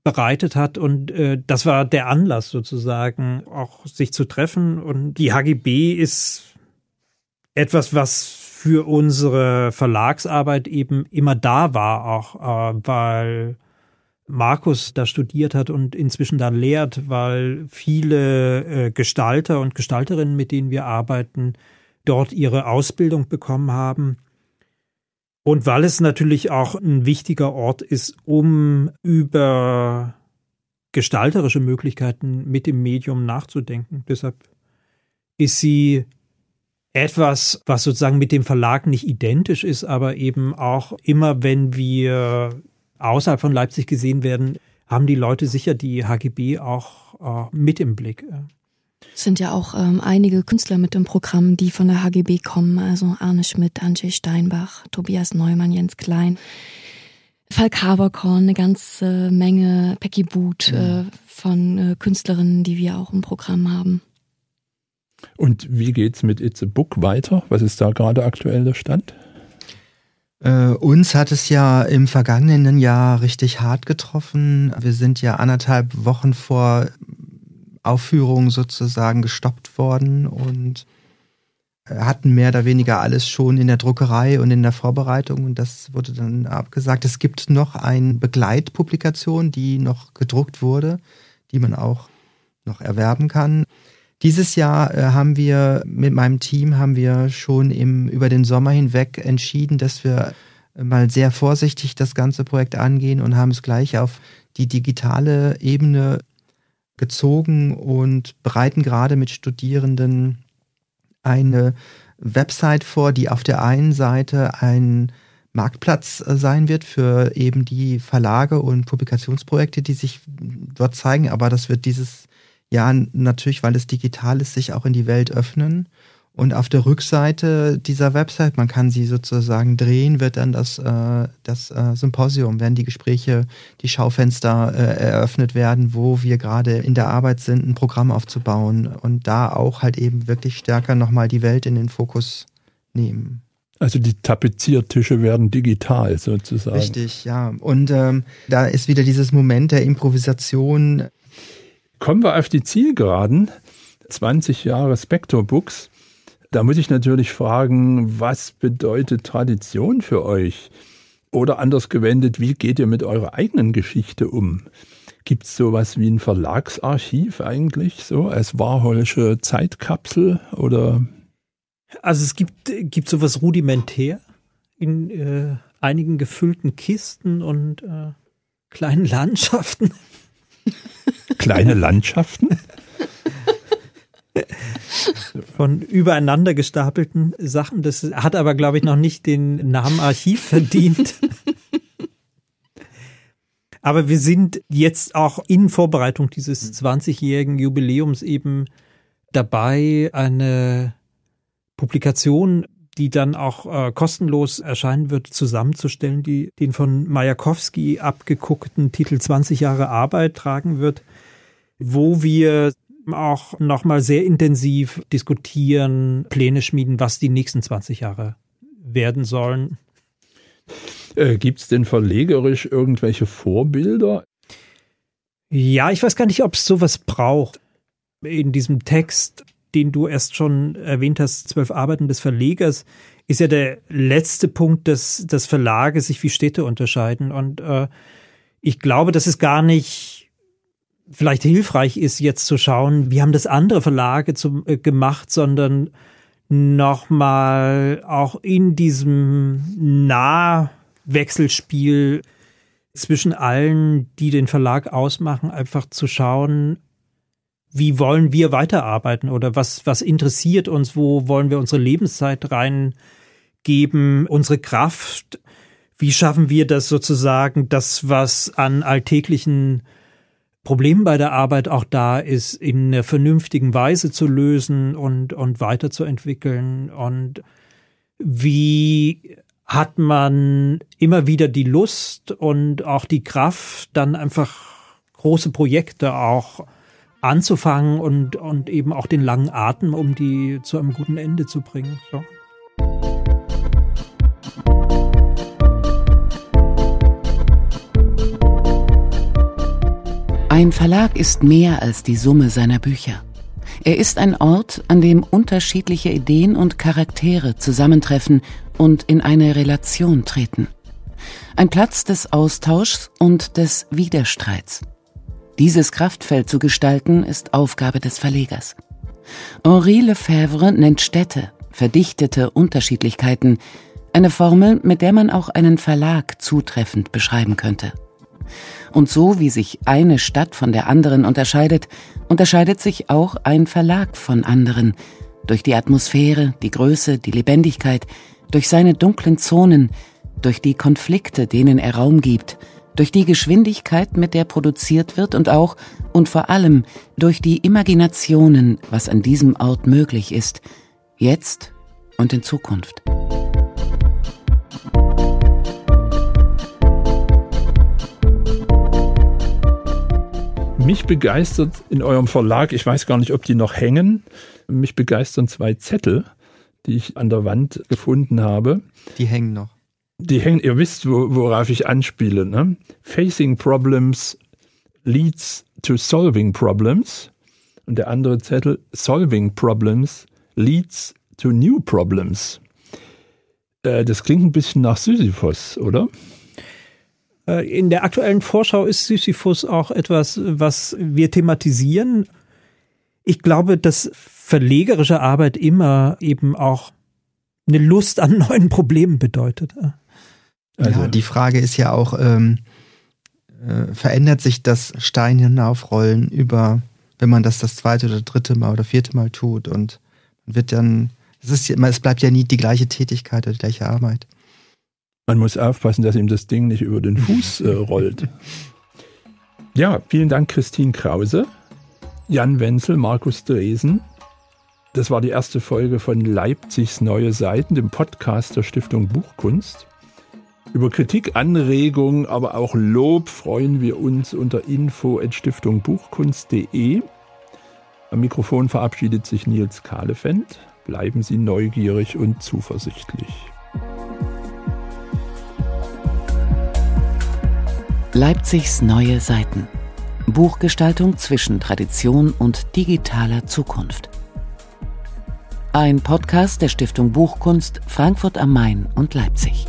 bereitet hat und äh, das war der Anlass sozusagen auch sich zu treffen und die HGB ist etwas, was für unsere Verlagsarbeit eben immer da war, auch äh, weil Markus da studiert hat und inzwischen da lehrt, weil viele äh, Gestalter und Gestalterinnen, mit denen wir arbeiten, dort ihre Ausbildung bekommen haben und weil es natürlich auch ein wichtiger Ort ist, um über gestalterische Möglichkeiten mit dem Medium nachzudenken. Deshalb ist sie etwas, was sozusagen mit dem Verlag nicht identisch ist, aber eben auch immer, wenn wir außerhalb von Leipzig gesehen werden, haben die Leute sicher die HGB auch äh, mit im Blick. Es sind ja auch ähm, einige Künstler mit im Programm, die von der HGB kommen. Also Arne Schmidt, Antje Steinbach, Tobias Neumann, Jens Klein, Falk Haberkorn, eine ganze Menge, Becky Boot äh, von äh, Künstlerinnen, die wir auch im Programm haben. Und wie geht's mit It's a Book weiter? Was ist da gerade aktuell der Stand? Äh, uns hat es ja im vergangenen Jahr richtig hart getroffen. Wir sind ja anderthalb Wochen vor Aufführungen sozusagen gestoppt worden und hatten mehr oder weniger alles schon in der Druckerei und in der Vorbereitung und das wurde dann abgesagt. Es gibt noch eine Begleitpublikation, die noch gedruckt wurde, die man auch noch erwerben kann. Dieses Jahr äh, haben wir mit meinem Team haben wir schon im, über den Sommer hinweg entschieden, dass wir mal sehr vorsichtig das ganze Projekt angehen und haben es gleich auf die digitale Ebene gezogen und bereiten gerade mit Studierenden eine Website vor, die auf der einen Seite ein Marktplatz äh, sein wird für eben die Verlage und Publikationsprojekte, die sich dort zeigen. Aber das wird dieses Jahr natürlich, weil es digital ist, sich auch in die Welt öffnen. Und auf der Rückseite dieser Website, man kann sie sozusagen drehen, wird dann das, äh, das äh, Symposium, werden die Gespräche, die Schaufenster äh, eröffnet werden, wo wir gerade in der Arbeit sind, ein Programm aufzubauen und da auch halt eben wirklich stärker nochmal die Welt in den Fokus nehmen. Also die Tapeziertische werden digital sozusagen. Richtig, ja. Und ähm, da ist wieder dieses Moment der Improvisation. Kommen wir auf die Zielgeraden. 20 Jahre Spector Books. Da muss ich natürlich fragen, was bedeutet Tradition für euch? Oder anders gewendet, wie geht ihr mit eurer eigenen Geschichte um? Gibt es sowas wie ein Verlagsarchiv eigentlich, so als Warholsche Zeitkapsel oder? Also es gibt, gibt sowas rudimentär in äh, einigen gefüllten Kisten und äh, kleinen Landschaften. Kleine Landschaften? von übereinander gestapelten Sachen. Das hat aber, glaube ich, noch nicht den Namen Archiv verdient. aber wir sind jetzt auch in Vorbereitung dieses 20-jährigen Jubiläums eben dabei, eine Publikation, die dann auch äh, kostenlos erscheinen wird, zusammenzustellen, die den von Majakowski abgeguckten Titel 20 Jahre Arbeit tragen wird, wo wir auch nochmal sehr intensiv diskutieren, Pläne schmieden, was die nächsten 20 Jahre werden sollen. Äh, Gibt es denn verlegerisch irgendwelche Vorbilder? Ja, ich weiß gar nicht, ob es sowas braucht. In diesem Text, den du erst schon erwähnt hast, zwölf Arbeiten des Verlegers, ist ja der letzte Punkt, dass, dass Verlage sich wie Städte unterscheiden. Und äh, ich glaube, das ist gar nicht vielleicht hilfreich ist, jetzt zu schauen, wie haben das andere Verlage zum, äh, gemacht, sondern nochmal auch in diesem Nahwechselspiel zwischen allen, die den Verlag ausmachen, einfach zu schauen, wie wollen wir weiterarbeiten oder was, was interessiert uns, wo wollen wir unsere Lebenszeit reingeben, unsere Kraft, wie schaffen wir das sozusagen, das, was an alltäglichen Problem bei der Arbeit auch da ist, in einer vernünftigen Weise zu lösen und, und weiterzuentwickeln. Und wie hat man immer wieder die Lust und auch die Kraft, dann einfach große Projekte auch anzufangen und, und eben auch den langen Atem, um die zu einem guten Ende zu bringen. So. Ein Verlag ist mehr als die Summe seiner Bücher. Er ist ein Ort, an dem unterschiedliche Ideen und Charaktere zusammentreffen und in eine Relation treten. Ein Platz des Austauschs und des Widerstreits. Dieses Kraftfeld zu gestalten, ist Aufgabe des Verlegers. Henri Lefebvre nennt Städte, verdichtete Unterschiedlichkeiten, eine Formel, mit der man auch einen Verlag zutreffend beschreiben könnte. Und so wie sich eine Stadt von der anderen unterscheidet, unterscheidet sich auch ein Verlag von anderen. Durch die Atmosphäre, die Größe, die Lebendigkeit, durch seine dunklen Zonen, durch die Konflikte, denen er Raum gibt, durch die Geschwindigkeit, mit der produziert wird und auch und vor allem durch die Imaginationen, was an diesem Ort möglich ist, jetzt und in Zukunft. Mich begeistert in eurem Verlag, ich weiß gar nicht, ob die noch hängen, mich begeistern zwei Zettel, die ich an der Wand gefunden habe. Die hängen noch. Die hängen, ihr wisst, worauf ich anspiele. Ne? Facing Problems leads to solving problems. Und der andere Zettel, Solving Problems leads to new problems. Äh, das klingt ein bisschen nach Sisyphus, oder? Äh, in der aktuellen Vorschau ist Sisyphus auch etwas, was wir thematisieren. Ich glaube, dass verlegerische Arbeit immer eben auch eine Lust an neuen Problemen bedeutet. Also, ja, die Frage ist ja auch, ähm, äh, verändert sich das Stein hinaufrollen über, wenn man das das zweite oder dritte Mal oder vierte Mal tut und wird dann, es, ist, es bleibt ja nie die gleiche Tätigkeit oder die gleiche Arbeit. Man muss aufpassen, dass ihm das Ding nicht über den Fuß äh, rollt. Ja, vielen Dank, Christine Krause, Jan Wenzel, Markus Dresen. Das war die erste Folge von Leipzigs Neue Seiten, dem Podcast der Stiftung Buchkunst. Über Kritik, Anregungen, aber auch Lob freuen wir uns unter info.stiftungbuchkunst.de. Am Mikrofon verabschiedet sich Nils Kahlefeld. Bleiben Sie neugierig und zuversichtlich. Leipzigs neue Seiten. Buchgestaltung zwischen Tradition und digitaler Zukunft. Ein Podcast der Stiftung Buchkunst Frankfurt am Main und Leipzig.